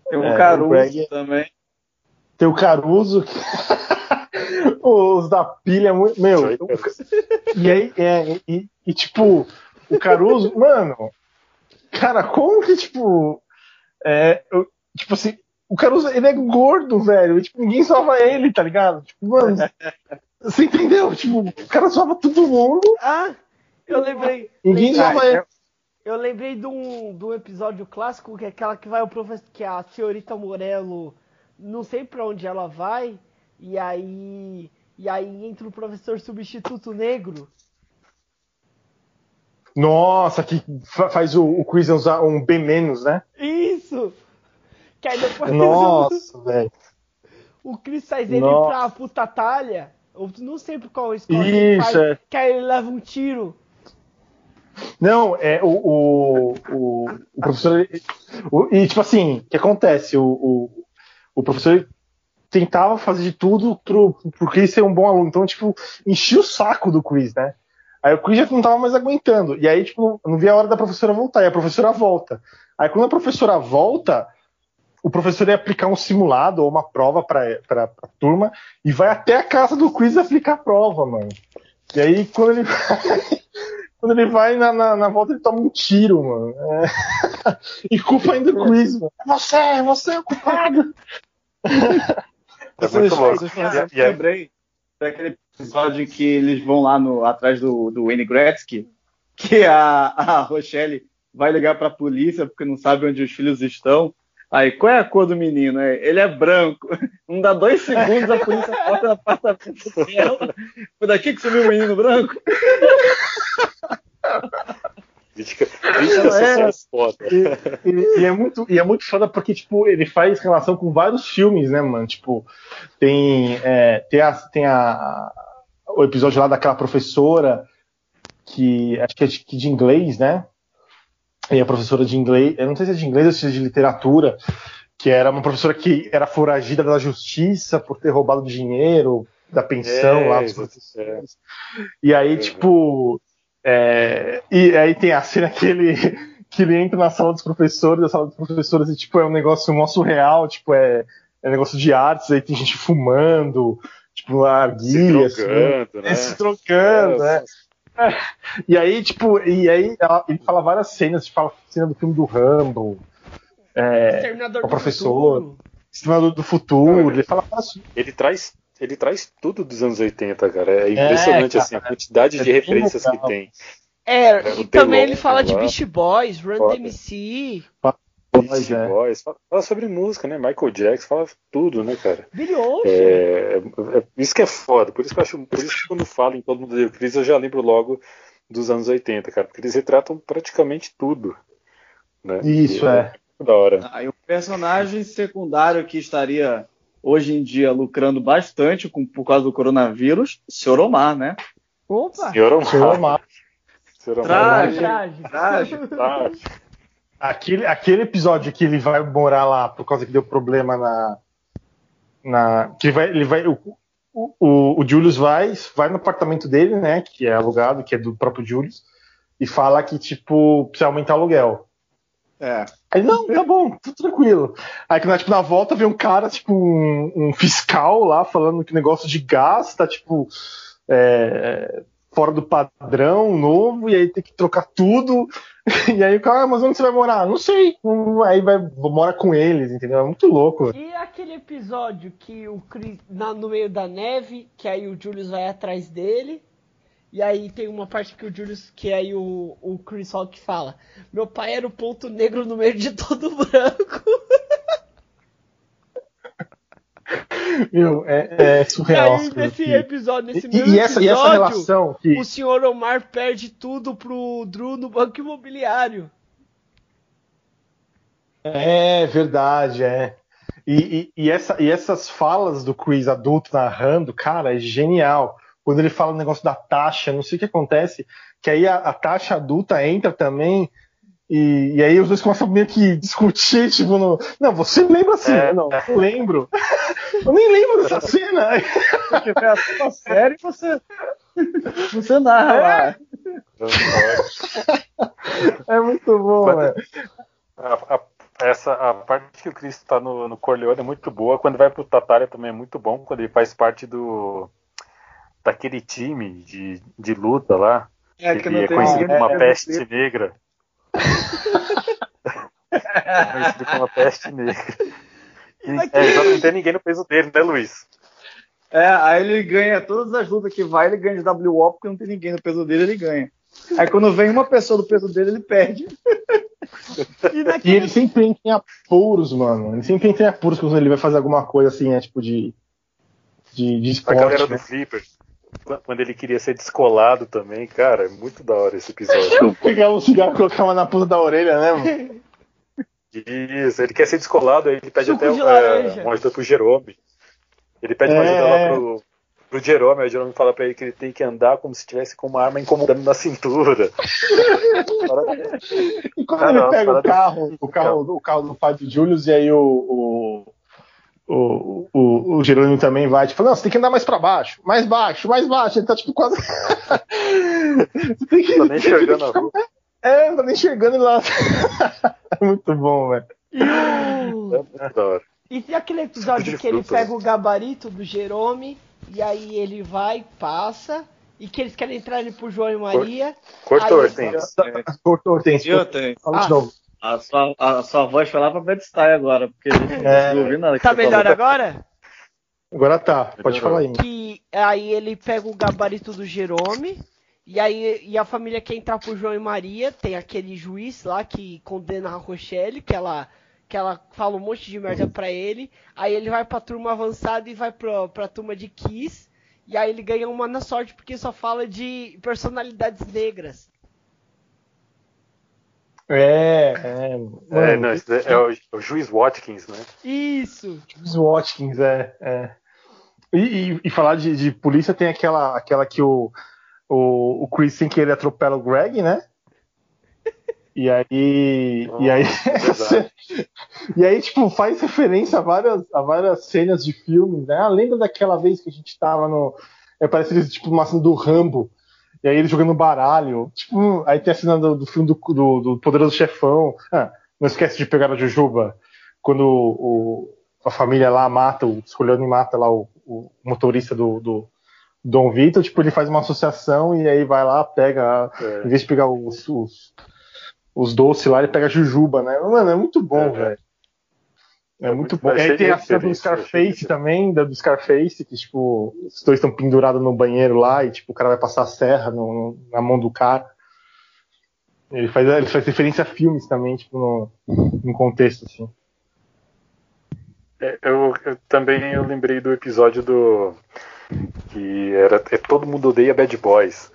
Tem o É, o Caruso Greg- também. Tem o Caruso. que- Os da pilha, meu. E aí, é, e, e, tipo, o Caruso, mano, cara, como que, tipo, é, eu- tipo assim, o Caruso, ele é gordo, velho, e, tipo, ninguém salva ele, tá ligado? Tipo, mano, você entendeu? Tipo, o cara salva todo mundo, Ah, eu lembrei. ninguém lembrei- salva ele. Eu lembrei de um, de um episódio clássico que é aquela que vai o professor, que a senhorita Morello, não sei pra onde ela vai, e aí e aí entra o professor substituto negro. Nossa, que fa- faz o, o Chris usar um B menos, né? Isso! Que aí depois Nossa, velho. o Chris faz ele Nossa. pra puta talha. Eu não sei por qual escola Isso, faz, é. que aí ele leva um tiro. Não, é o, o, o, o professor. o- e tipo assim, o que acontece? O, o, o professor tentava fazer de tudo pro, pro Chris ser um bom aluno. Então, tipo, enchia o saco do Chris, né? Aí o Chris já não tava mais aguentando. E aí, tipo, não, não via a hora da professora voltar. E a professora volta. Aí quando a professora volta, o professor ia aplicar um simulado ou uma prova pra, pra, pra turma e vai até a casa do Chris aplicar a prova, mano. E aí, quando ele vai, quando ele vai na, na, na volta, ele toma um tiro, mano. É. E culpa ainda o Chris, mano. É você, você é o culpado. É muito louco. Vocês E- falaram, e aí- lembrei daquele episódio que eles vão lá no, atrás do, do Wayne Gretzky, que a, a Rochelle vai ligar pra polícia porque não sabe onde os filhos estão. Aí, qual é a cor do menino? É, ele é branco. Não dá dois segundos, a polícia corta no apartamento dela. Foi daqui que sumiu o menino branco? Crítica, crítica É. foda. E, e- e é muito, e é muito foda porque, tipo, ele faz relação com vários filmes, né, mano? Tipo, tem, é, tem, a, tem a, o episódio lá daquela professora que acho que é de, que de inglês, né? E a professora de inglês, eu não sei se é de inglês ou se é de literatura, que era uma professora que era foragida da justiça por ter roubado dinheiro da pensão É, lá dos exato, professores. E aí, É. tipo, é, e aí tem a cena que ele, que ele entra na sala dos professores, a sala dos professores e, tipo, é um negócio mó surreal, tipo, é, é negócio de artes, aí tem gente fumando, tipo, a Se arguilha, assim, trocando, né? é, se trocando, né? E aí, tipo, e aí ela- ele fala várias cenas, tipo, fala cena do filme do Rambo, é, Exterminador o do professor. Futuro. Exterminador do Futuro, ele fala várias Ele traz, ele traz tudo dos anos 80, cara. É impressionante cara. assim, a quantidade É de referências legal. que tem. É, É, e também Delon ele fala de lá. Beast Boys, Run Foda. DMC, Beast é. Boys, fala, fala sobre música, né? Michael Jackson, fala tudo, né, cara? Billy Ocean. É, é- isso que é foda, por isso que eu acho, por isso que quando falo em todo mundo deu crise, eu já lembro logo dos anos 80, cara, porque eles retratam praticamente tudo. Né? Isso, E é. muito Da hora. Aí um personagem secundário que estaria hoje em dia lucrando bastante com, por causa do coronavírus, Sr. Omar, né? Opa! Senhor Omar. Senhor Omar. Senhor. Trágico. Trágico. Tá. Aquele, aquele episódio que ele vai morar lá por causa que deu problema na. na que ele vai. Ele vai o, o, o Julius vai, vai no apartamento dele, né? Que é alugado, que é do próprio Julius, e fala que, tipo, precisa aumentar o aluguel. É. Aí, não, tá bom, tudo tranquilo. Aí, quando, tipo, na volta vem um cara, tipo, um, um fiscal lá, falando que o negócio de gás tá, tipo, é, fora do padrão, novo, e aí tem que trocar tudo. E aí o cara, ah, mas onde você vai morar? Não sei. Aí vai, mora com eles, entendeu? É muito louco. E aquele episódio que o Chris, na- no meio da neve, que aí o Julius vai atrás dele, e aí tem uma parte que o Julius, que aí o, o Chris Rock fala, meu pai era o ponto negro no meio de todo branco. Meu, é, é E surreal. aí as coisas nesse episódio, nesse E, mesmo e essa, e essa episódio, relação que. o senhor Omar perde tudo pro Drew no banco imobiliário. É verdade, é. E, e, e essa, e essas falas do Chris adulto narrando, cara, é genial. Quando ele fala o negócio da taxa, não sei o que acontece, que aí a, a taxa adulta entra também, e, e aí os dois começam meio que discutir, tipo, no, não, você lembra assim, É. não, eu lembro. eu nem lembro dessa cena. Porque foi a série e você, você narra lá. É muito bom, velho. A, a- essa, a parte que o Chris tá no, no Corleone é muito boa. Quando vai pro Tatária também é muito bom. Quando ele faz parte do daquele time de, de luta lá. É que ele não é tem conhecido ninguém como a pra peste negra. é conhecido como a peste negra. E, é, não tem ninguém no peso dele, né, Luiz? É, aí ele ganha todas as lutas que vai, ele ganha de WO, porque não tem ninguém no peso dele, ele ganha. Aí quando vem uma pessoa do peso dele, ele perde. E E ele sempre entra em apuros, mano. Ele sempre entra em apuros quando ele vai fazer alguma coisa assim, é tipo de. de, de A esporte. galera né? do Flipper. Quando ele queria ser descolado também, cara, é muito da hora esse episódio. Pegava um cigarro e colocava na ponta da orelha, né, mano? Isso, ele quer ser descolado, aí ele pede Suco até é, uma ajuda pro Jerome. Ele pede uma É. ajuda lá pro, pro Jerome, aí o Jerome fala pra ele que ele tem que andar como se tivesse com uma arma incomodando na cintura. E quando Ah, ele não, pega o carro, o carro, o carro do pai do Julius, e aí o. o o, o, o Jerônimo também vai, tipo, não, você tem que andar mais pra baixo, mais baixo, mais baixo. Ele tá, tipo, quase. você tem que. Tá nem enxergando rua. É, não tá nem enxergando ele lá. É muito bom, velho. E, o... É muito da hora. e tem aquele episódio que ele pega o gabarito do Jerome, e aí ele vai, passa, e que eles querem entrar ali pro João e Maria. Cortou, Aí- assim. Cortou, Hortência. Tenho. Fala de Ah. novo. A sua, a sua voz foi lá pra Bed-Stuy agora, porque a gente É. não ouviu nada. que Tá você melhor falou. agora? Agora tá, pode falar aí. Que aí ele pega o gabarito do Jerome, E aí e a família quer entrar pro João e Maria, tem aquele juiz lá que condena a Rochelle, que ela que ela fala um monte de merda pra ele. Aí ele vai pra turma avançada e vai pra, pra turma de Kiss. E aí ele ganha uma na sorte porque só fala de personalidades negras. É, é. É, não, esse é o, o juiz Watkins, né? Isso! Os Watkins, é. é. E, e- e falar de, de polícia tem aquela, aquela que o, o, o Chris sem querer atropela o Greg, né? E aí. e aí. verdade. e aí, tipo, faz referência a várias, a várias cenas de filmes, né? Ah, lembra daquela vez que a gente tava no. É, parece eles, tipo, uma cena do Rambo. E aí ele jogando baralho. Tipo, aí tem a cena do, do filme do, do, do Poderoso Chefão. Ah, não esquece de pegar a Jujuba. Quando o, a família lá mata, o Scolhone mata lá o, o motorista do, do Dom Vitor, tipo, ele faz uma associação e aí vai lá, pega, É. em vez de pegar os, os, os doces lá, ele pega a Jujuba, né? Mano, é muito bom, É. velho. É, É muito bom. E aí tem a cena do Scarface de- também, da do Scarface, que, tipo, os dois estão pendurados no banheiro lá e, tipo, o cara vai passar a serra no- na mão do cara. Ele faz, ele faz referência a filmes também, tipo, no, no contexto, assim. É, Eu, eu também eu lembrei do episódio do que era é, todo mundo odeia Bad Boys.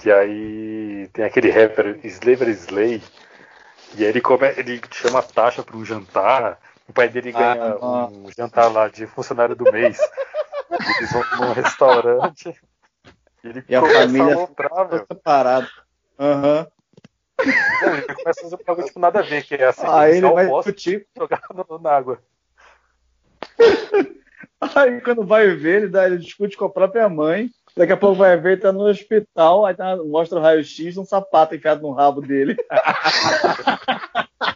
Que aí tem aquele rapper Slaver Slay e aí ele come, ele chama a taxa para um jantar. O pai dele ganha Ah, um jantar lá de funcionário do mês. Eles vão num restaurante. E ele E a família a aloprar, meu. Aham. Não, Ele começa a fazer um bagulho tipo nada a ver, que é assim, Aí ele vai discutir. jogar no- na água. Aí quando vai ver, ele, dá, ele discute com a própria mãe. Daqui a pouco vai ver, ele tá no hospital, aí tá- mostra o raio-x, um sapato enfiado no rabo dele.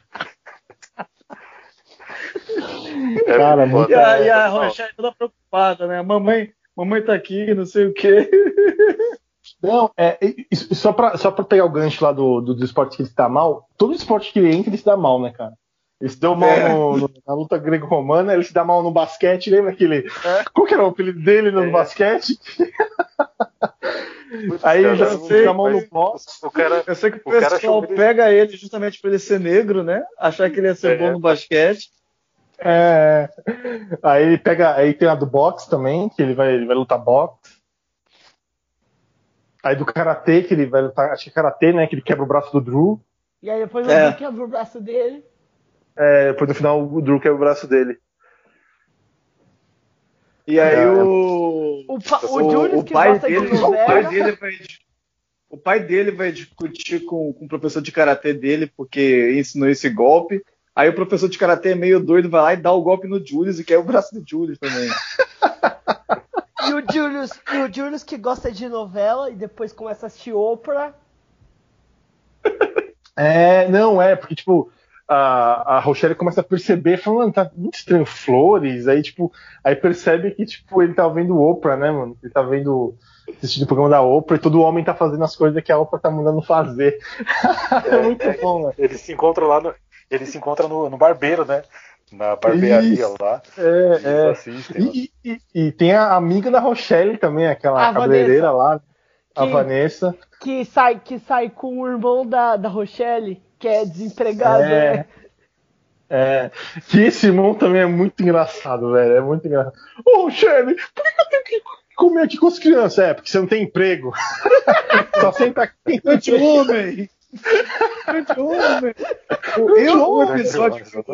É Cara, muito muito- E a, e a É, Rochelle toda preocupada, né? Mamãe, mamãe tá aqui, não sei o quê. Não, é, e- e só pra, só pra pegar o gancho lá do, do, do esporte que ele se dá mal, todo esporte que ele entra, ele se dá mal, né, cara? Ele se deu mal É. no- no- na luta grego-romana, ele se dá mal no basquete, lembra aquele. Qual que era o apelido dele no É. basquete? Aí cara, já eu se dá mal no boxe. O cara, Eu sei que o, O pessoal pega ele justamente por ele ser negro, né? Achar que ele ia ser É. bom no basquete. É. Aí ele pega. Aí tem a do boxe também, que ele vai, ele vai lutar boxe. Aí do karatê, que ele vai lutar. Acho que é karatê, né? Que ele quebra o braço do Drew. E aí depois É. eu quebra o braço dele. É, depois no final o Drew quebra o braço dele. E aí É. o. O, pa, o, o, Julius o que pai gosta dele, de o pai dele vai o pai dele vai discutir com, com o professor de karatê dele porque ensinou esse golpe. Aí o professor de karatê é meio doido, vai lá e dá o golpe no Julius e quer o braço do Julius também. E o Julius, e o Julius que gosta de novela e depois começa a assistir Oprah. É, não, é, porque, tipo, a, a Rochelle começa a perceber, falando, mano, tá muito estranho, flores, aí, tipo, aí percebe que, tipo, ele tá vendo Oprah, né, mano? Ele tá vendo, assistindo o programa da Oprah e todo homem tá fazendo as coisas que a Oprah tá mandando fazer. É, muito bom, né? ele se encontra lá no, ele se encontra no, no barbeiro, né? Na barbearia Isso. lá. É, é. assistem. lá. E, e- e tem a amiga da Rochelle também, aquela A cabeleireira lá, a Que- Vanessa. Que sai, que sai com o irmão da, da Rochelle, que é desempregado, É. né? É, que esse irmão também é muito engraçado, velho. É muito engraçado. Ô, Rochelle, por que eu tenho que comer aqui com as crianças? É, porque você não tem emprego. Só senta aqui. Grande homem! Grande homem! O, eu, o episódio que o,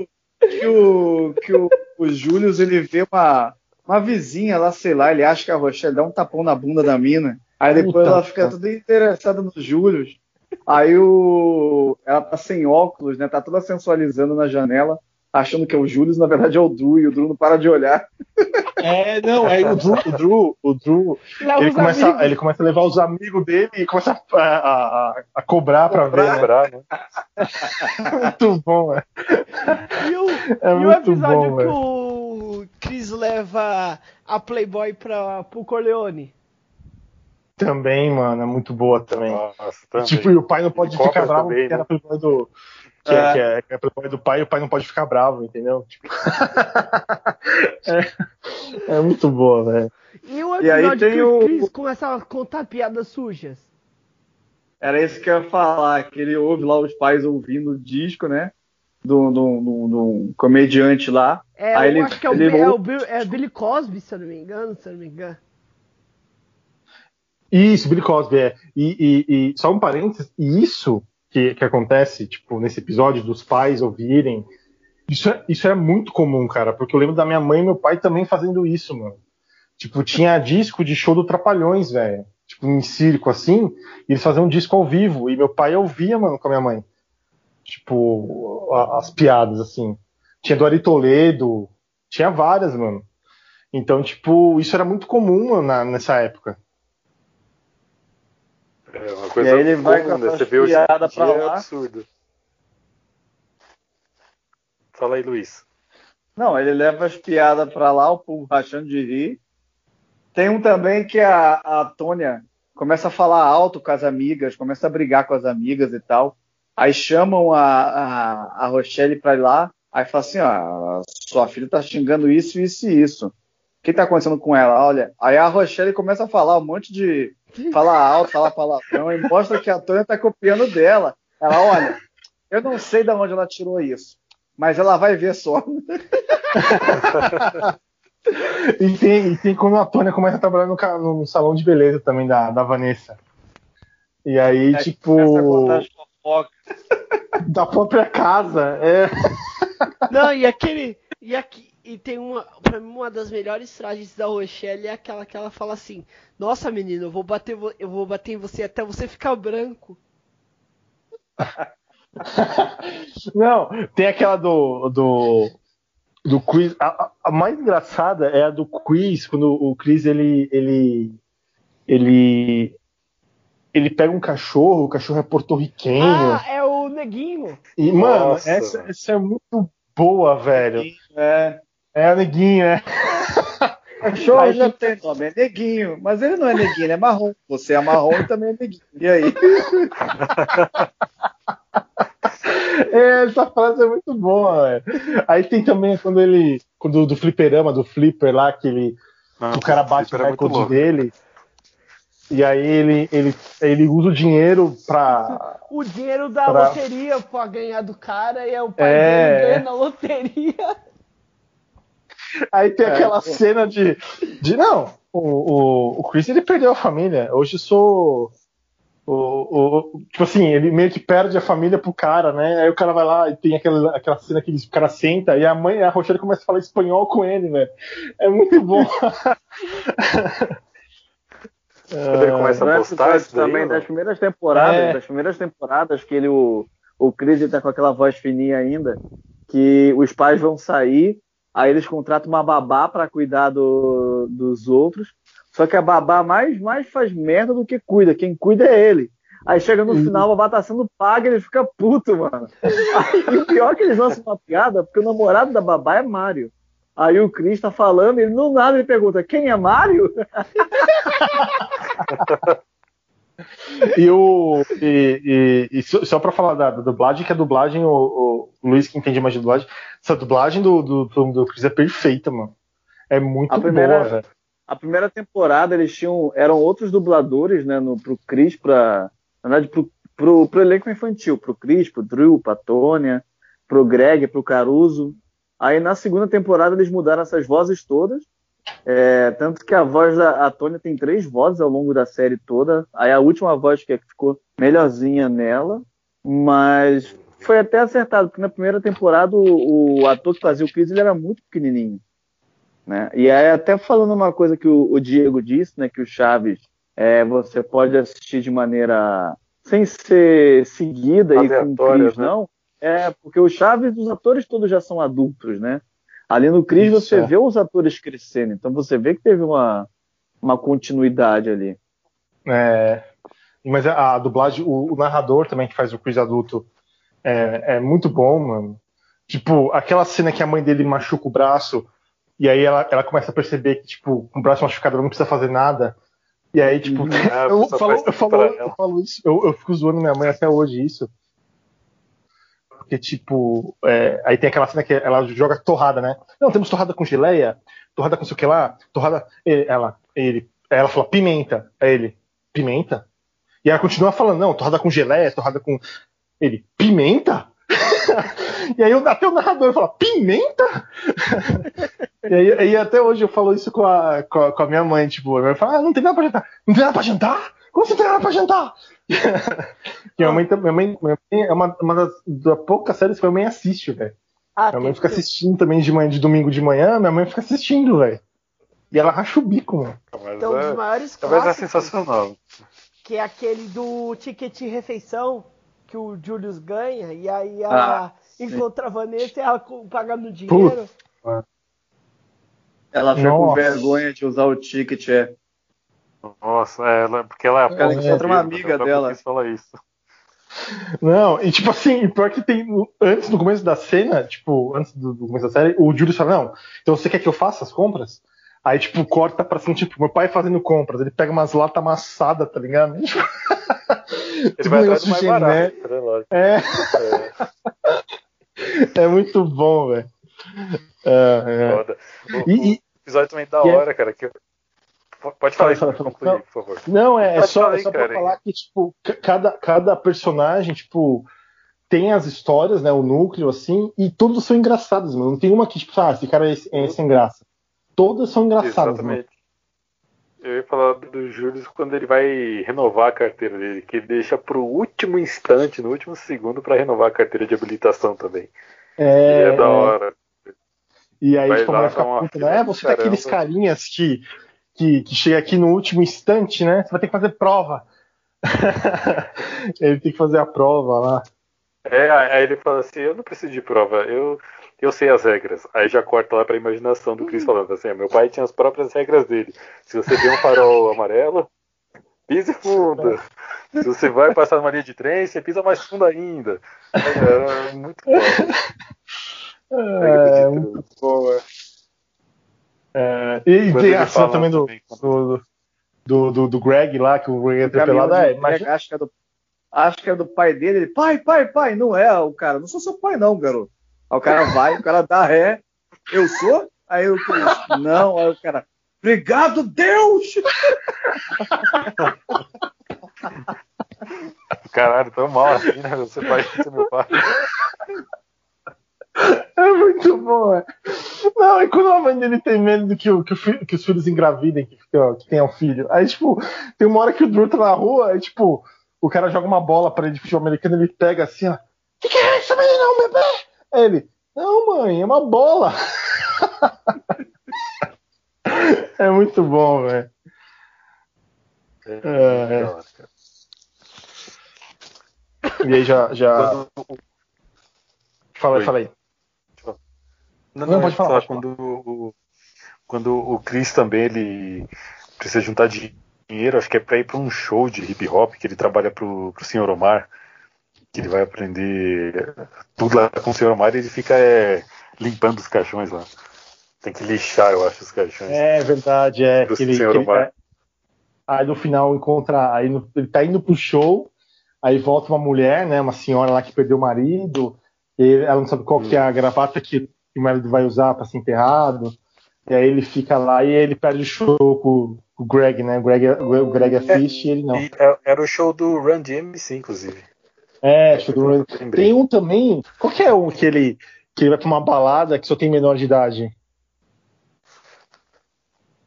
que o, que o, o Julius ele vê uma, uma vizinha lá, sei lá, ele acha que a Rochelle dá um tapão na bunda da mina. Aí depois Puta ela fica toda interessada no Julius. Aí o, ela tá sem óculos, né? Tá toda sensualizando na janela, achando que é o Julius, na verdade é o Drew, e o Drew não para de olhar. É, não, aí o Drew, o Drew, o Drew ele, começa, amigos. ele começa a levar os amigos dele e começa a, a, a- a cobrar pra ver, né? Lembrar, né? É muito bom, é. E o, É e o muito episódio bom, que velho. o Chris leva a Playboy pra, pro Corleone. Também, mano, é muito boa também. Nossa, também. Tipo, e o pai não pode ficar bravo também, porque né? era playboy do. Que é, que, é, que é playboy do pai e o pai não pode ficar bravo, entendeu? Tipo... é, é muito boa, velho. E o E aí episódio tem que o o- Chris começa a contar piadas sujas. Era isso que eu ia falar, que ele ouve lá os pais ouvindo o disco, né? Do, do, do, do comediante lá. É, Aí eu ele- acho que é o, ele é o Bill- é Billy Cosby, se eu não me engano, se eu não me engano. Isso, Billy Cosby, é. E, e- e só um parênteses, e isso que, que acontece, tipo, nesse episódio dos pais ouvirem, isso é, isso é muito comum, cara, porque eu lembro da minha mãe e meu pai também fazendo isso, mano. Tipo, tinha disco de show do Trapalhões, velho. Tipo, em circo, assim, e eles faziam um disco ao vivo, e meu pai ouvia, mano, com a minha mãe. Tipo, a- as piadas, assim. Tinha do Ari Toledo, tinha várias, mano. Então, tipo, isso era muito comum, mano, na- nessa época. É uma coisa E aí ele vai com né? Você vê hoje em é lá. absurdo. Fala aí, Luiz. Não, ele leva as piadas pra lá, o povo rachando de rir. Tem um também que a, a Tônia começa a falar alto com as amigas, começa a brigar com as amigas e tal. Aí chamam a, a, a Rochelle pra ir lá. Aí fala assim: ó, sua filha tá xingando isso, isso e isso. O que tá acontecendo com ela? Olha. Aí a Rochelle começa a falar um monte de. Falar alto, falar palavrão e mostra que a Tônia tá copiando dela. Ela, olha, eu não sei de onde ela tirou isso, mas ela vai ver só. E tem, e tem quando a Tônia começa a trabalhar no, no salão de beleza também da, da Vanessa. E aí, É, tipo, da própria casa. É. Não, e aquele. E, aqui, e tem uma. Pra mim, uma das melhores frases da Rochelle é aquela que ela fala assim: Nossa, menino, eu vou bater, eu vou bater em você até você ficar branco. Não, tem aquela do. do do Chris, a, a- mais engraçada é a do Chris, quando o Chris ele ele ele ele pega um cachorro, o cachorro é porto-riquenho. Ah, é o neguinho. e mano, Nossa, essa, mano. essa é muito boa, velho. É. É o neguinho, é. Cachorro Aí já tem nome, é neguinho. Mas ele não é neguinho, ele é marrom. Você é marrom e também é neguinho. E aí? É, essa frase é muito boa, velho. Aí tem também quando ele. Quando do fliperama, do flipper lá, que ele. que o cara bate o Flipper é recorde louco. dele. E aí ele, ele, ele usa o dinheiro pra. O dinheiro da Pra- loteria pra ganhar do cara e é o pai É. dele ganha na loteria. Aí tem É, aquela pô. cena de. de não, o, o, o Chris ele perdeu a família. Hoje sou. O, o, tipo assim, ele meio que perde a família pro cara, né? Aí o cara vai lá e tem aquela, aquela cena que o cara senta e a mãe, a Rochelle começa a falar espanhol com ele, velho. É muito bom. Quando ele começa a é postar isso daí, também mano? das primeiras temporadas, É. das primeiras temporadas que ele, o, o Chris tá com aquela voz fininha ainda, que os pais vão sair, aí eles contratam uma babá pra cuidar do, dos outros, só que a babá mais, mais faz merda do que cuida, quem cuida é ele. Aí chega no final, a babá tá sendo paga, ele fica puto, mano. Aí, e o pior é que eles lançam uma piada, porque o namorado da babá é Mário. Aí o Chris tá falando, e no nada ele pergunta, quem é Mário? E, o, e, e- e só, só pra falar da, da dublagem, que a dublagem, o, o Luiz que entende mais de dublagem, essa dublagem do, do, do, Chris é perfeita, mano. É muito A primeira- boa, velho. A primeira temporada eles tinham eram outros dubladores, né, no pro Chris pra, na verdade pro, pro, pro elenco infantil, pro Chris, pro Drew, pra Tônia, pro Greg, pro Caruso. Aí na segunda temporada eles mudaram essas vozes todas. É, tanto que a voz da a Tônia tem três vozes ao longo da série toda. Aí a última voz que é que ficou melhorzinha nela, mas foi até acertado, porque na primeira temporada o, o ator que fazia o Chris ele era muito pequenininho. Né? E aí, até falando uma coisa que o, o Diego disse, né, que o Chaves é, você pode assistir de maneira sem ser seguida e com Aleatória, Cris, né? não. É, porque o Chaves, os atores todos já são adultos, né? Ali no Cris Isso, você é. vê os atores crescendo, então você vê que teve uma, uma continuidade ali. É, mas a, a dublagem, o, o narrador também que faz o Chris adulto é, é muito bom, mano. Tipo, aquela cena que a mãe dele machuca o braço e aí ela, ela começa a perceber que, tipo, com o braço machucado não precisa fazer nada. E aí, tipo, Ah, eu, só falo, eu, falo, eu falo isso, eu, eu fico zoando minha mãe até hoje isso. Porque, tipo, é, aí tem aquela cena que ela joga torrada, né? Não, temos torrada com geleia, torrada com sei o que lá, torrada. Ela, ele, ela fala pimenta. Aí ele, pimenta? E ela continua falando, não, torrada com gelé, torrada com. Ele, pimenta? e aí até o narrador fala, pimenta? e aí, aí, até hoje eu falo isso com a, com a, com a minha mãe, tipo, a minha mãe fala, ah, não tem nada pra jantar. Não tem nada pra jantar? Como você não tem nada pra jantar? minha, mãe, minha, mãe, minha mãe é uma, uma das, das poucas séries que minha mãe assiste, velho. Ah, minha mãe fica assistindo também de, manhã, de domingo de manhã, minha mãe fica assistindo, velho. E ela racha o bico, mano. Então, um dos é, maiores Talvez é sensacional. Que é aquele do ticket refeição que o Julius ganha, e aí ela ah, encontra a Vanessa e ela pagando dinheiro. Puta. Ela fica Nossa. com vergonha de usar o ticket, é. Nossa, é, ela, porque ela, ela encontra uma amiga dela. Fala isso. Não, e tipo assim, pior que tem. Antes, no começo da cena, tipo, antes do, do começo da série, o Julius fala, não, então você quer que eu faça as compras? Aí, tipo, corta pra cima, tipo, meu pai fazendo compras, ele pega umas latas amassadas, tá ligado? Ele vai um negócio mais barato, né, É. é. é muito bom, velho. É, é. O, e, o episódio também é da hora, cara. Que... Pode falar, fala, fala, concluir, por favor. Não, é, é só, é só pra falar que, tipo, cada, cada personagem, tipo, tem as histórias, né, o núcleo, assim, e todos são engraçados, mano. Não tem uma que, tipo, ah, esse cara é, é sem graça. Todas são engraçadas, Exatamente. mano. Eu ia falar do Júlio quando ele vai renovar a carteira dele, que ele deixa pro último instante, no último segundo, para renovar a carteira de habilitação também. É, e é da hora. E aí, tipo, vai ficar puta, né? É, você tem aqueles carinhas que, que, que chega aqui no último instante, né? Você vai ter que fazer prova. ele tem que fazer a prova lá. É, aí ele fala assim, eu não preciso de prova, eu eu sei as regras. Aí já corta lá pra imaginação do Chris uhum. falando assim: meu pai tinha as próprias regras dele. Se você vê um farol amarelo, pise fundo. Se você vai passar numa linha de trem, você pisa mais fundo ainda. É, é muito bom. É, muito boa. É, e tem a ação também do, do, do, do, do, Greg lá, que o Greg é atropelado. É, imagina... acho, que é do, acho que é do pai dele. Ele, pai, pai, pai, não é o cara. Não sou seu pai, não, garoto. Aí o cara vai, o cara dá ré. Eu sou? Aí eu não, aí o cara, obrigado, Deus! Caralho, tão mal assim, né? Você vai ser meu pai. É muito bom, é. Não, e quando a mãe dele tem medo que, o, que, o filho, que os filhos engravidem, que, que, que tenham filho. Aí, tipo, tem uma hora que o Drew tá na rua, aí, tipo, o cara joga uma bola pra ele de futebol americano, ele pega assim, ó. Que que é isso, menino, bebê? Aí ele, não, mãe, é uma bola. é muito bom, velho. É, é. é. E aí já. já... Fala aí, fala aí. Não, não, não pode falar. Quando o, quando o Chris também ele precisa juntar dinheiro, acho que é pra ir pra um show de hip hop que ele trabalha pro, pro Sr. Omar que ele vai aprender tudo lá com o Sr. Omar e ele fica é, limpando os caixões lá. Tem que lixar, eu acho, os caixões. É verdade, é. Que ele, que é, aí no final encontra. Aí no, ele tá indo pro show, aí volta uma mulher, né? Uma senhora lá que perdeu o marido. E ela não sabe qual que é a gravata que o marido vai usar para ser enterrado. E aí ele fica lá e ele perde o show com o Greg, né? O Greg, é, o Greg é, é Fish e ele não. É, era o show do Run DMC, inclusive. É, tem um também. Qual que é um que ele, que ele vai pra uma balada que só tem menor de idade?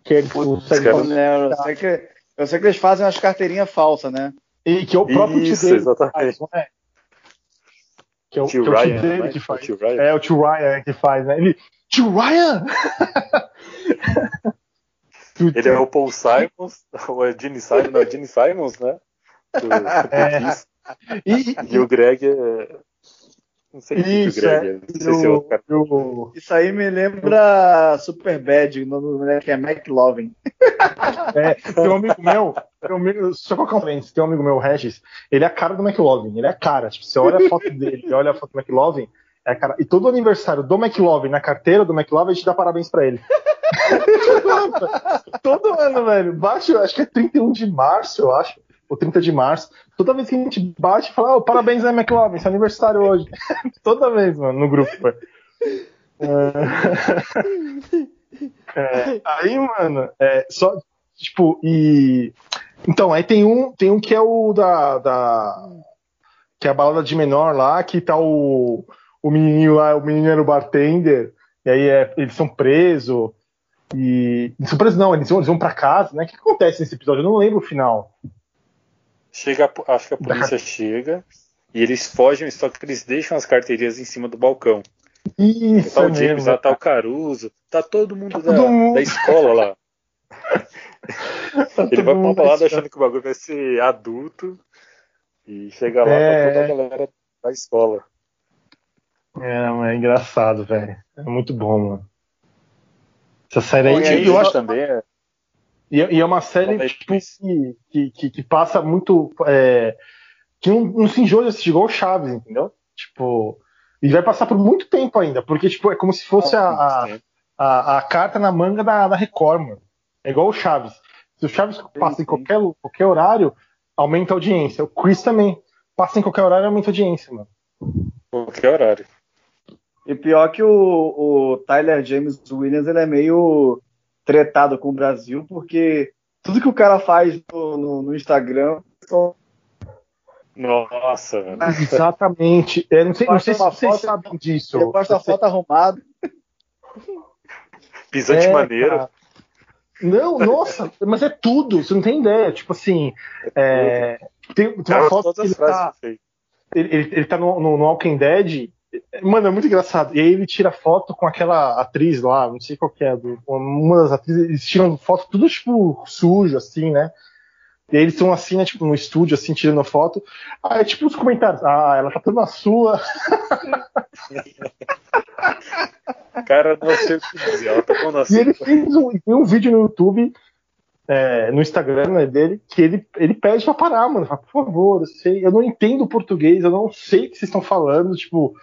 Que ele consegue fazer... eu, sei que, eu sei que eles fazem umas carteirinhas falsas, né? E que é o próprio Isso, dele. Exatamente. Faz, é? Que é o tio, que é o tio dele né? que faz. É o tio Ryan que faz, né? Ele. Tio Ryan! ele é o Paul Simons, ou é Gene Simons, não, Gene Simons, né? Do, é. E, e o Greg é. Não sei Isso, que o Greg é. Não sei eu, se é outro cara. Eu... Isso aí me lembra Superbad, o nome que é McLovin. É, tem um amigo meu, tem um amigo, só colocar um tem um amigo meu, o Regis, ele é a cara do McLovin, ele é a cara. Tipo, você olha a foto dele, olha a foto do McLovin, é a cara. E todo aniversário do McLovin, na carteira do McLovin, a gente dá parabéns pra ele. Todo, ano, velho. Baixo, acho que é 31 de março, eu acho o 30 de março. Toda vez que a gente bate, fala, oh, parabéns, né, McLovin, seu aniversário hoje. Toda vez, mano, no grupo. É... é, aí, mano, é, só, tipo, e Então, aí tem um, tem um que é o da, da que é a balada de menor lá, que tá o, o menininho lá, o menino era o bartender, e aí é, eles são presos, e. São presos não, eles vão, eles vão pra casa, né? O que acontece nesse episódio? Eu não lembro o final. Chega, acho que a polícia chega e eles fogem, só que eles deixam as carteirinhas em cima do balcão. Isso, tá é o James mesmo, lá, tá o Caruso, tá todo mundo, Tá da, todo mundo. da escola lá. Tá Ele vai pra uma balada achando. que o bagulho vai ser adulto e chega lá É. tá toda a galera da escola. É, mas é engraçado, velho. É muito bom, mano. Essa série aí, aí, eu acho também é, E, e é uma série tipo, que, que, que, passa muito. é, que não, não se enjoa de assistir igual o Chaves, entendeu? Tipo. E vai passar por muito tempo ainda, porque tipo, é como se fosse a, a, a, a carta na manga da, da Record, mano. É igual o Chaves. Se o Chaves passa em qualquer, qualquer horário, aumenta a audiência. O Chris também. Passa em qualquer horário, aumenta a audiência, mano. qualquer horário. E pior que o, o Tyler James Williams, ele é meio tretado com o Brasil, porque tudo que o cara faz no, no- no Instagram só Nossa, velho. Exatamente. É, não sei, não sei se vocês foto- sabem disso. ele posta a Você- foto arrumada. Pisante É, maneiro. cara. Não, nossa, mas é tudo, você não tem ideia. Tipo assim, é, tem, tem uma Cara, foto que ele tá, ele, ele- ele tá no, no, no Walking Dead. Mano, é muito engraçado. E aí ele tira foto com aquela atriz lá, não sei qual que é, do- uma das atrizes, eles tiram foto tudo, tipo, sujo, assim, né? E aí eles estão assim, né, tipo, no estúdio, assim, tirando foto. Aí, tipo, os comentários, ah, ela tá toda na sua. Cara, não sei o que dizer. Ela tá falando E assim. ele fez um, um vídeo no YouTube, é, no Instagram né, dele, que ele, ele pede pra parar, mano. Fala, por favor, eu, sei, eu não entendo português, eu não sei o que vocês estão falando, tipo.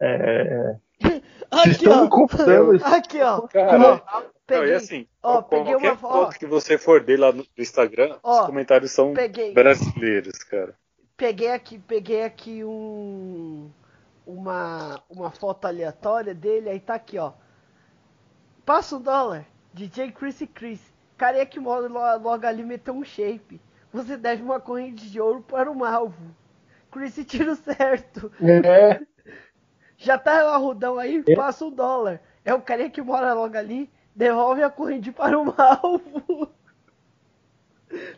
É, vocês Aqui, estão me. Aqui, ó. Cara, Ó, Não, e peguei, assim, ó, peguei uma ó, foto que você for dele lá no Instagram, Ó, os comentários são peguei, brasileiros, cara. peguei aqui, peguei aqui um uma uma foto aleatória dele, aí tá aqui, ó. Passa um dólar. DJ Chris Chris. Careca que logo ali meteu um shape. Você deve uma corrente de ouro para um alvo. Chris tiro certo. É, Já tá arrudão aí, passa um dólar. É o carinha que mora logo ali, devolve a corrente para o alvo.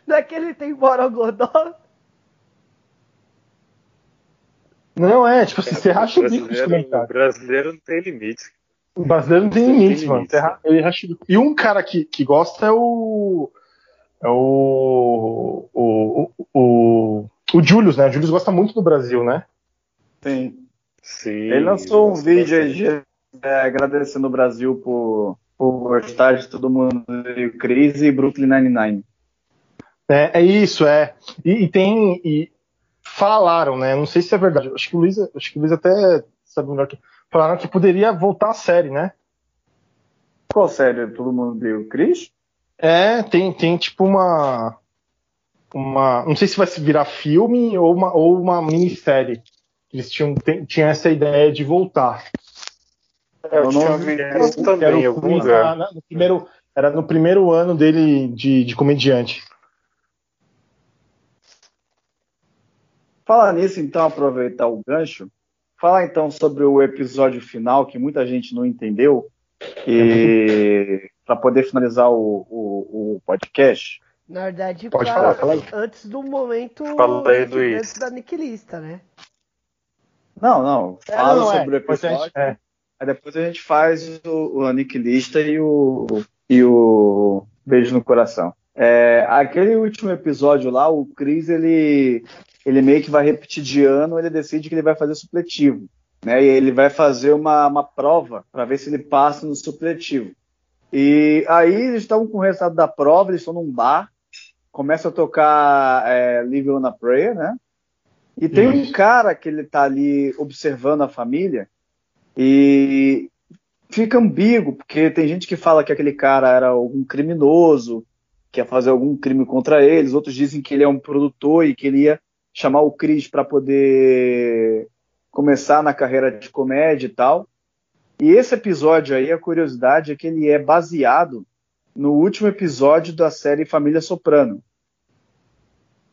Não é que ele tem borogodó? não é, tipo assim, você racha o bico nos brasileiro, o comentários. brasileiro não tem limite. O brasileiro não tem Não tem limite, mano. bico. E um cara que, que gosta é o. É o. O. O, o Julius, né? O Julius gosta muito do Brasil, né? Sim. Sim. Ele lançou um vídeo aí de- é, agradecendo o Brasil por, por gostar de todo mundo e o Chris e Brooklyn Nine-Nine. É, é isso, é. E, e tem. E falaram, né? Não sei se é verdade. Acho que o Luiz, acho que o Luiz até sabe melhor que. Falaram que poderia voltar a série, né? Qual série todo mundo viu? O Chris? É, tem, tem tipo uma. Uma. Não sei se vai se virar filme ou uma, ou uma minissérie. Eles tinham, tem- tinham essa ideia de voltar. É, eu Eu não vi. Também lugar. na- na- no primeiro, era no primeiro ano dele de, de comediante. Falar nisso, então, aproveitar o gancho. Falar então sobre o episódio final, que muita gente não entendeu, e para poder finalizar o, o, o podcast. Na verdade, Pode pra- falar, fala aí. antes do momento Fala aí, antes da Niquilista, né? Não, não. É, Fala não, é, sobre o depois a episódio. gente- é. Aí depois a gente faz o, o Aniquilista e o, e o Beijo no Coração. É, aquele último episódio lá, o Chris, ele, ele meio que vai repetir de ano, ele decide que ele vai fazer supletivo. Né? E ele vai fazer uma, uma prova para ver se ele passa no supletivo. E aí eles estão com o resultado da prova, eles estão num bar, começa a tocar é, Live on a Prayer, né? E tem um cara que ele tá ali observando a família e fica ambíguo, porque tem gente que fala que aquele cara era algum criminoso, que ia fazer algum crime contra eles, outros dizem que ele é um produtor e que ele ia chamar o Chris para poder começar na carreira de comédia e tal. E esse episódio aí, a curiosidade é que ele é baseado no último episódio da série Família Soprano.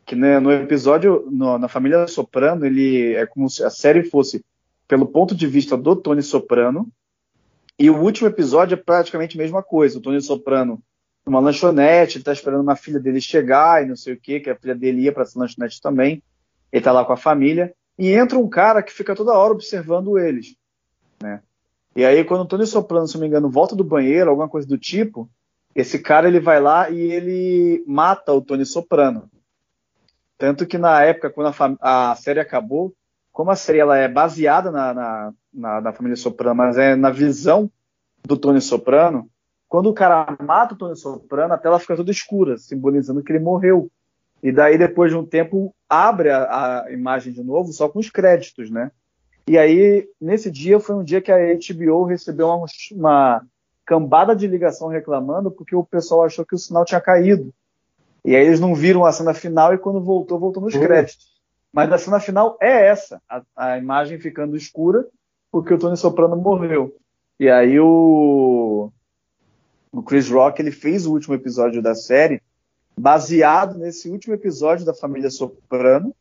que né, no episódio, no, na família Soprano, ele é como se a série fosse pelo ponto de vista do Tony Soprano, e o último episódio é praticamente a mesma coisa. O Tony Soprano numa lanchonete, ele tá esperando uma filha dele chegar e não sei o que, que a filha dele ia para essa lanchonete também. Ele tá lá com a família e entra um cara que fica toda hora observando eles, né? E aí quando o Tony Soprano, se não me engano, volta do banheiro, alguma coisa do tipo, esse cara ele vai lá e ele mata o Tony Soprano. Tanto que na época, quando a, a série acabou, como a série ela é baseada na, na, na, na, família Soprano, mas é na visão do Tony Soprano, quando o cara mata o Tony Soprano, a tela fica toda escura, simbolizando que ele morreu. E daí, depois de um tempo, abre a, a imagem de novo, só com os créditos, né? E aí, nesse dia, foi um dia que a HBO recebeu uma, uma cambada de ligação reclamando, porque o pessoal achou que o sinal tinha caído. E aí eles não viram a cena final e quando voltou, voltou nos uhum. créditos. Mas a cena final é essa, a, a, imagem ficando escura, porque o Tony Soprano morreu. E aí o, o Chris Rock ele fez o último episódio da série baseado nesse último episódio da família Soprano.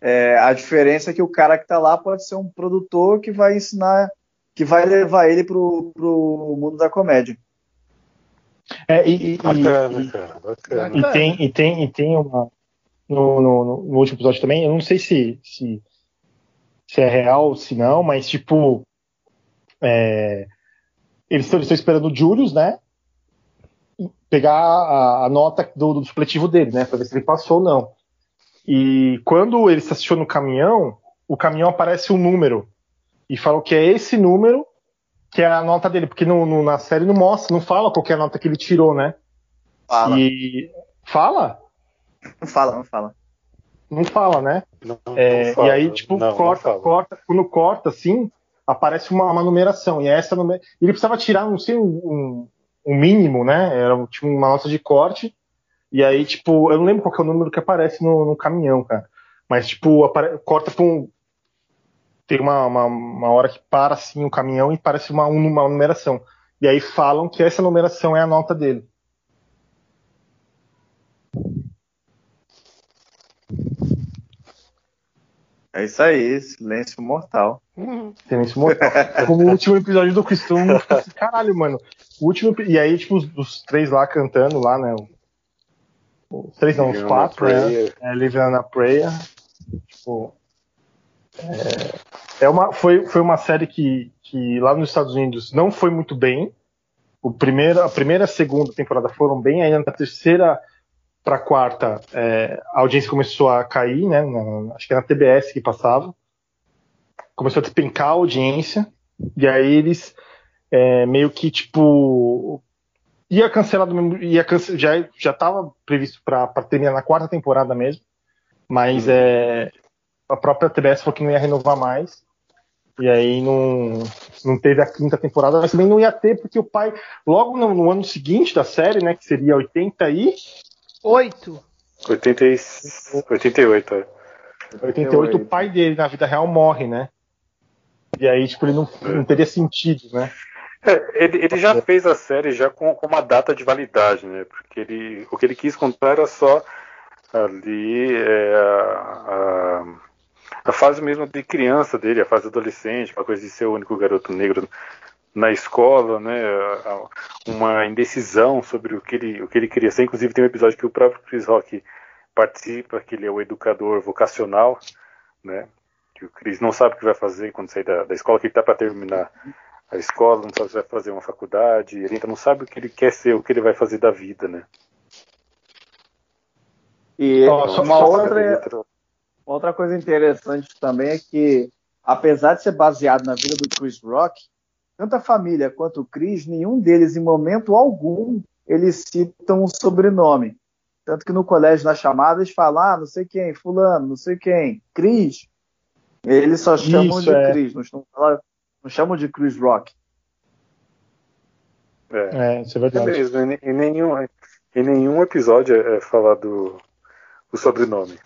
É, a diferença é que o cara que está lá pode ser um produtor que vai ensinar, que vai levar ele pro, pro mundo da comédia. É, e, e, bacana, e, cara, bacana. E tem, e tem, e tem uma. No, no, no, último episódio também, eu não sei se, se, se é real, se não, mas tipo. É, eles estão esperando o Julius, né? Pegar a, a nota do, do, supletivo dele, né? Pra ver se ele passou ou não. E quando ele estaciona no caminhão, o caminhão aparece um número. E falam que é esse número que é a nota dele, porque no, no, na série não mostra, não fala qual é a nota que ele tirou, né? Fala. E. Fala? Não fala, não fala. Não fala, né? Não, é, não fala. E aí, tipo, não, corta, corta, quando corta assim, aparece uma, uma numeração. E essa numera... Ele precisava tirar, não sei, um, um mínimo, né? Era tipo, uma nota de corte. E aí, tipo, eu não lembro qual é o número que aparece no, no caminhão, cara. Mas, tipo, apare... corta pra um, tem uma, uma, uma, hora que para assim o caminhão e parece uma, uma numeração. E aí falam que essa numeração é a nota dele. É isso aí, silêncio mortal. Silêncio mortal. Como o último episódio do Cristão, assim, caralho, mano. O último, e aí, tipo, os, os, três lá cantando lá, né? Os três não, os quatro, né? É, Living on a Prayer. Tipo, é, é uma, foi, foi uma série que, que lá nos Estados Unidos não foi muito bem. O primeiro, a primeira e a segunda temporada foram bem, aí na terceira para quarta é, a audiência começou a cair, né? Na, acho que era na TBS que passava. Começou a despencar a audiência, e aí eles é, meio que tipo ia cancelar do mesmo, ia cance, já já estava previsto para terminar na quarta temporada mesmo, mas é, a própria TBS falou que não ia renovar mais. E aí não, não teve a quinta temporada, mas também não ia ter, porque o pai, logo no, no ano seguinte da série, né, que seria 80 e... 8. 80 e... 88, é. 88, o pai dele na vida real morre, né? E aí, tipo, ele não, não teria sentido, né? É, ele, ele já fez a série já com, com, uma data de validade, né? Porque ele, o que ele quis contar era só ali é, a, a a fase mesmo de criança dele, a fase adolescente, uma coisa de ser o único garoto negro na escola, né, uma indecisão sobre o que ele, o que ele queria ser. Inclusive tem um episódio que o próprio Chris Rock participa, que ele é o educador vocacional, né, que o Chris não sabe o que vai fazer quando sair da, da escola, que ele está para terminar a escola, não sabe se vai fazer uma faculdade, ele ainda não sabe o que ele quer ser, o que ele vai fazer da vida, né. E oh, uma outra Outra coisa interessante também é que, apesar de ser baseado na vida do Chris Rock, tanto a família quanto o Chris, nenhum deles, em momento algum, eles citam um sobrenome. Tanto que no colégio, nas chamadas, falam, ah, não sei quem, fulano, não sei quem, Chris. Eles só chamam Isso, de é. Chris, não, não, chamam de Chris Rock. É, é isso é verdade. É mesmo, em, nenhum, em nenhum episódio é falado o sobrenome.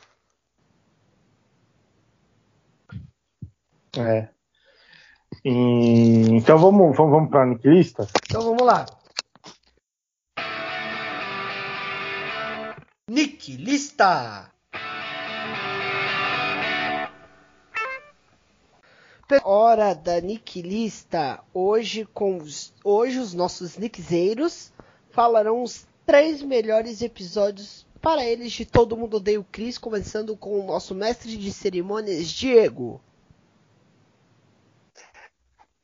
É. Então vamos, vamos, vamos para a Niquilista? Então vamos lá. Nick Lista. Hora da Niquilista. Hoje, com hoje os nossos Nickzeiros falarão os três melhores episódios para eles de Todo Mundo Odeia o Chris, começando com o nosso mestre de cerimônias, Diego.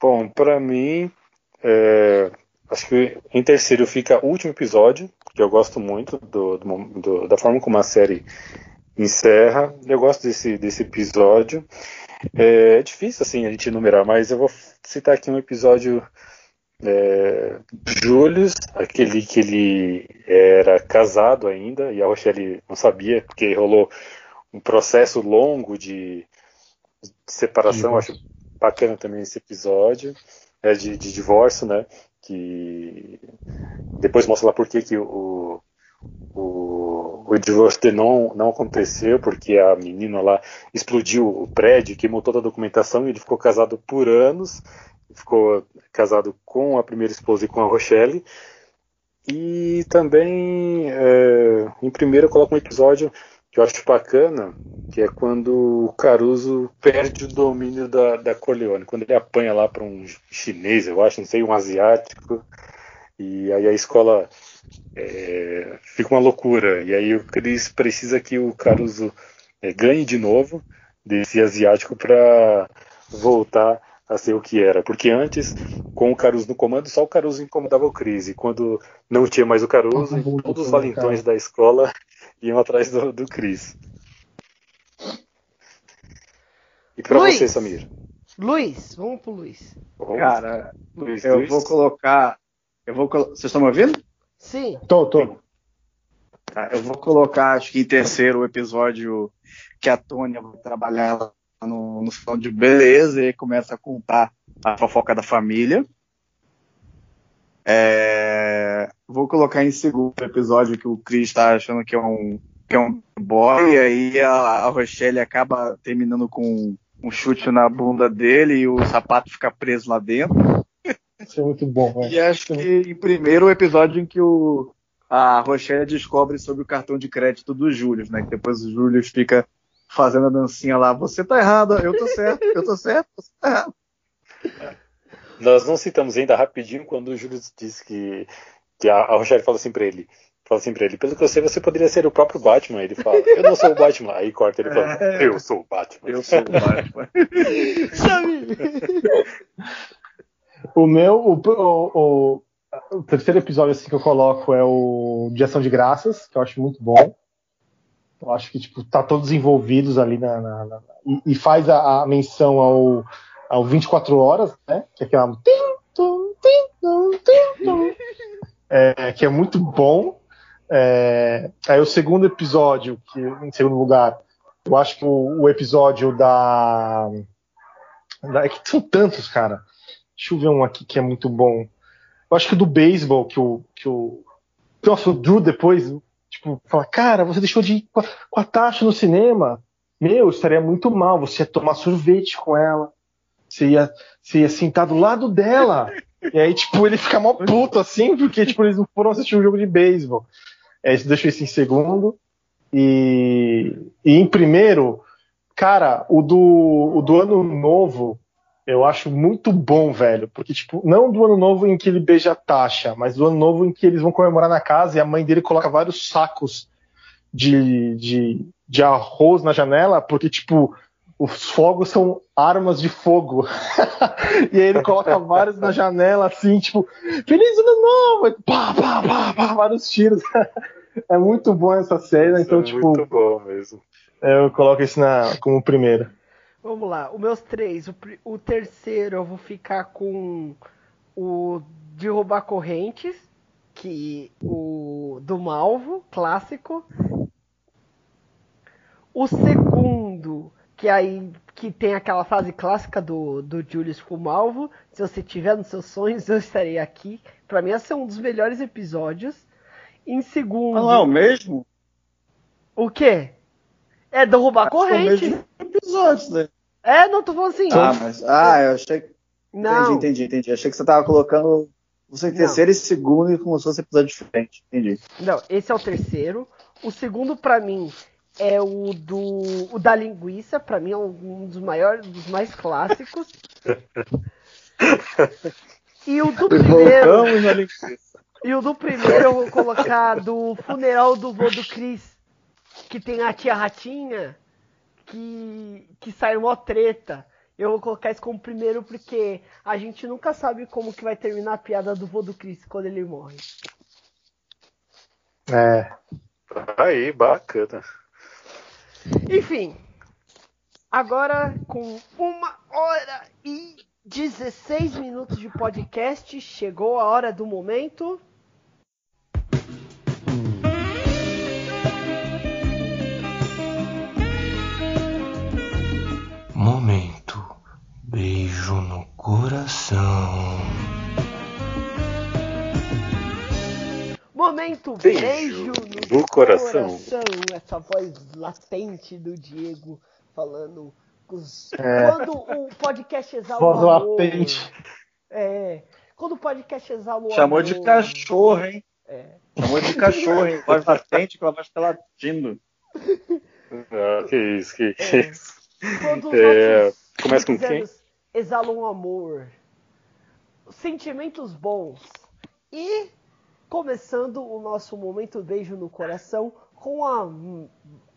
Bom, para mim, é, acho que em terceiro fica o último episódio, que eu gosto muito do, do, do, da forma como a série encerra. Eu gosto desse, desse episódio. É, é, difícil assim a gente enumerar, mas eu vou citar aqui um episódio é, Július, aquele que ele era casado ainda e a Rochelle não sabia, porque rolou um processo longo de, de separação, acho bacana também esse episódio, é, de, de divórcio, né? Que depois mostra lá por que, que o, o, o divórcio não, não aconteceu, porque a menina lá explodiu o prédio, queimou toda a documentação e ele ficou casado por anos, ficou casado com a primeira esposa e com a Rochelle. E também, é, em primeiro, eu coloco um episódio que eu acho bacana, que é quando o Caruso perde o domínio da, da Corleone, quando ele apanha lá para um chinês, eu acho, não sei, um asiático, e aí a escola é, fica uma loucura. E aí o Chris precisa que o Caruso é, ganhe de novo desse asiático para voltar a ser o que era. Porque antes, com o Caruso no comando, só o Caruso incomodava o Chris. E quando não tinha mais o Caruso, todos os valentões da escola iam atrás do, do Chris. E para você, Samir? Luiz, vamos pro Luiz. Cara, Luiz, eu Luiz. vou colocar. Eu vou. Vocês estão me ouvindo? Sim. Tô, tô. Tá, eu vou colocar, acho que em terceiro, o episódio que a Tônia vai trabalhar no, no salão de beleza e começa a contar a fofoca da família. É, vou colocar em segundo episódio que o Chris está achando que é um que é um boy e aí a, a Rochelle acaba terminando com um chute na bunda dele e o sapato fica preso lá dentro. Isso é muito bom. Né? E acho que em primeiro o episódio em que o, a Rochelle descobre sobre o cartão de crédito do Júlio, né? Que depois o Júlio fica fazendo a dancinha lá. Você tá errado, eu tô certo, eu tô certo, você tá errado. Nós não citamos ainda rapidinho quando o Júlio disse que a, a Rochelle fala assim pra ele. Fala assim pra ele, pelo que eu sei, você poderia ser o próprio Batman. Ele fala, eu não sou o Batman. Aí corta ele fala, é. eu sou o Batman. Eu sou o Batman. O meu, o, o, o, terceiro episódio assim, que eu coloco é o de Ação de Graças, que eu acho muito bom. Eu acho que tipo, tá todos envolvidos ali na, na, na e, e, faz a, a, menção ao, ao 24 horas, né? Que é aquela é, que é muito bom. É, aí o segundo episódio, que em segundo lugar, eu acho que o, o episódio da, da, É que são tantos, cara. Deixa eu ver um aqui que é muito bom. Eu acho que do beisebol, que o. Que o nossa, o Drew depois, tipo, fala, cara, você deixou de ir com a, com a taxa no cinema. Meu, estaria muito mal. Você ia tomar sorvete com ela. Você ia, você ia sentar do lado dela. E aí, tipo, ele fica mó puto assim, porque, tipo, eles não foram assistir um jogo de beisebol. É, deixa isso em segundo. E, e em primeiro, cara, o do, o do ano novo, eu acho muito bom, velho. Porque, tipo, não do ano novo em que ele beija a taxa, mas do ano novo em que eles vão comemorar na casa e a mãe dele coloca vários sacos de, de, de arroz na janela, porque, tipo, os fogos são armas de fogo. e aí ele coloca vários na janela, assim, tipo, Feliz ano novo! Pá, pá, pá, pá, vários tiros. é muito bom essa cena, então, é tipo. Muito bom mesmo. Eu coloco isso na, como primeiro. Vamos lá, os meus três. O, o terceiro eu vou ficar com o de roubar correntes, que o do Malvo, clássico. O segundo, que aí que tem aquela frase clássica do, do Julius com o Malvo, se você tiver nos seus sonhos, eu estarei aqui. Para mim esse é um dos melhores episódios. Em segundo. Não é o mesmo? O quê? É roubar corrente. É o mesmo episódio, né? É, não tô falando assim. Ah, mas. Ah, eu achei. Não. Entendi, entendi, entendi. Achei que você tava colocando você em terceiro e segundo e como se fosse episódio diferente. Entendi. Não, esse é o terceiro. O segundo, para mim, é o do o da linguiça, para mim é um dos maiores, dos mais clássicos. E o do primeiro. E o do primeiro eu vou colocar do funeral do vô do Cris, que tem a tia Ratinha, que, que sai mó treta. Eu vou colocar isso como primeiro porque a gente nunca sabe como que vai terminar a piada do vô do Chris quando ele morre. É. Aí, bacana. Enfim, agora com uma hora e 16 minutos de podcast, chegou a hora do momento. Momento. Beijo no coração. Momento Beijo beijo, no no, coração. coração. Essa voz latente do Diego falando os... É. quando o podcast exala Voz o amor. latente. É, quando o podcast exala o Chamou amor. de cachorro, hein? É. Chamou de cachorro, hein? Voz latente que ela vai ficar latindo. Ah, que isso, que É. isso. Quando os É, começa com quem? exalam amor, sentimentos bons e começando o nosso momento beijo no coração com a,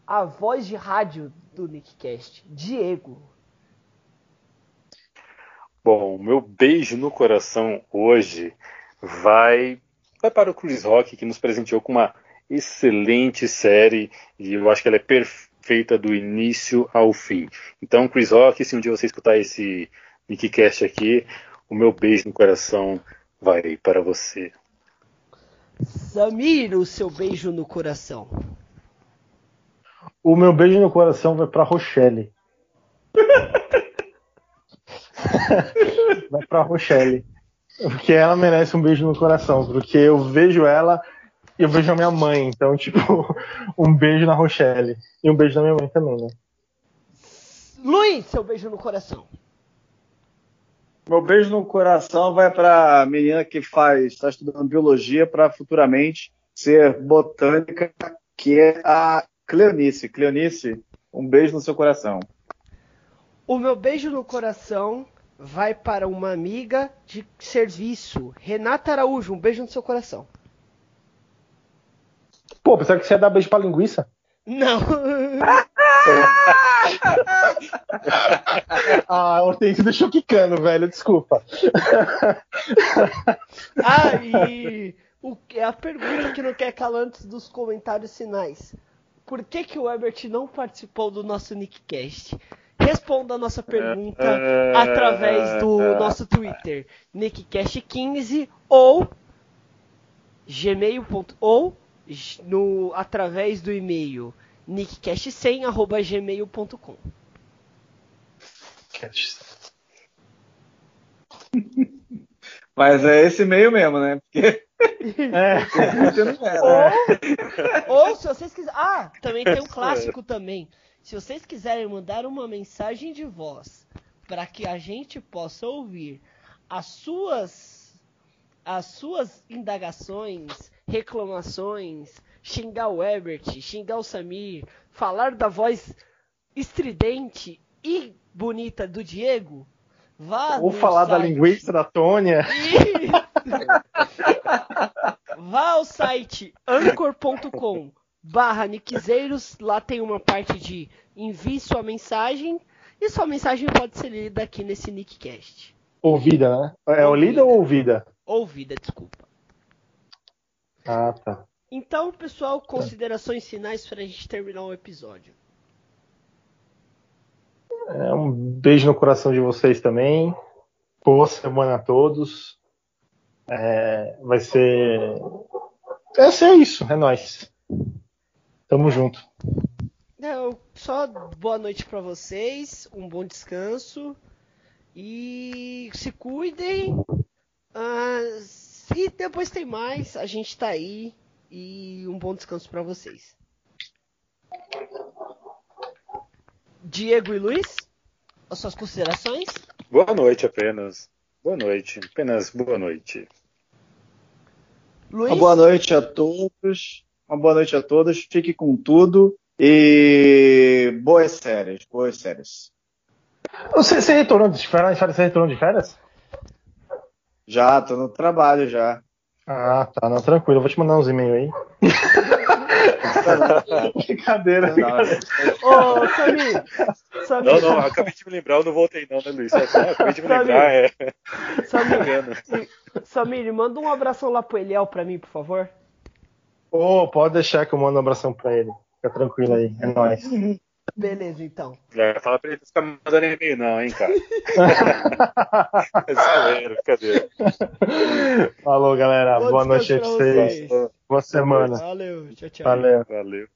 a voz de rádio do Nickcast, Diego. Bom, meu beijo no coração hoje vai, vai para o Chris Rock, que nos presenteou com uma excelente série e eu acho que ela é perfeita do início ao fim. Então, Chris Rock, se um dia você escutar esse Nickcast aqui, o meu beijo no coração vai para você. Samir, o seu beijo no coração. O meu beijo no coração vai pra Rochelle. vai pra Rochelle. Porque ela merece um beijo no coração. Porque eu vejo ela e eu vejo a minha mãe. Então, tipo, um beijo na Rochelle. E um beijo na minha mãe também, né? Luiz, seu beijo no coração. Meu beijo no coração vai para a menina que faz, está estudando biologia para futuramente ser botânica, que é a Cleonice. Cleonice, um beijo no seu coração. O meu beijo no coração vai para uma amiga de serviço, Renata Araújo. Um beijo no seu coração. Pô, pensava que você ia dar beijo pra linguiça? Não. Ah, Hortência deixou quicando, velho. Desculpa. ah, e o, é a pergunta que não quer calar antes dos comentários finais. Por que, que o Herbert não participou do nosso Nickcast? Responda a nossa pergunta através do nosso Twitter, nickcast15 ou gmail. ou no, através do e-mail nickcast100@gmail.com. Mas é esse meio mesmo, né? Porque É. Ou, ou se vocês quiserem. Ah, também tem um clássico também. Se vocês quiserem mandar uma mensagem de voz para que a gente possa ouvir as suas as suas indagações, reclamações, xingar o Herbert, xingar o Samir, falar da voz estridente e bonita do Diego, vá Ou falar da site- linguiça da Tônia. e- Vá ao site anchor.com barra niquezeiros, lá tem uma parte de envie sua mensagem e sua mensagem pode ser lida aqui nesse Nickcast. Ouvida, né? É ouvida ou ouvida? Ouvida, desculpa. Ah, tá. Então, pessoal, considerações finais para a gente terminar o episódio. É, um beijo no coração de vocês também. Boa semana a todos. É, vai ser. Vai ser isso, é nóis. Tamo junto. Não, só boa noite para vocês, um bom descanso e se cuidem. Ah, e depois tem mais, a gente tá aí e um bom descanso para vocês. Diego e Luiz, as suas considerações? Boa noite apenas. Boa noite. Apenas boa noite. Luiz, Uma boa noite a todos. Uma boa noite a todos. Fique com tudo E boas séries, boas séries. Você, você retornou de férias? Você retornou de férias? Já, tô no trabalho já. Ah, tá, não, tranquilo. Eu vou te mandar uns e-mails aí. brincadeira, brincadeira. Ô, Samir! Samir, Não, não, acabei de me lembrar, eu não voltei não, né, Luiz? Só acabei de me lembrar, é. Samir. Samir, manda um abração lá pro Eliel pra mim, por favor. Ô, pode deixar que eu mando um abração pra ele. Fica tranquilo aí, é nóis. Beleza, então. É, fala pra ele não ficar mandando e-mail, não, hein, cara. É zoeira, brincadeira. Falou, galera. Bom Boa noite pra vocês. Boa semana. Valeu, tchau, tchau. Valeu. Valeu.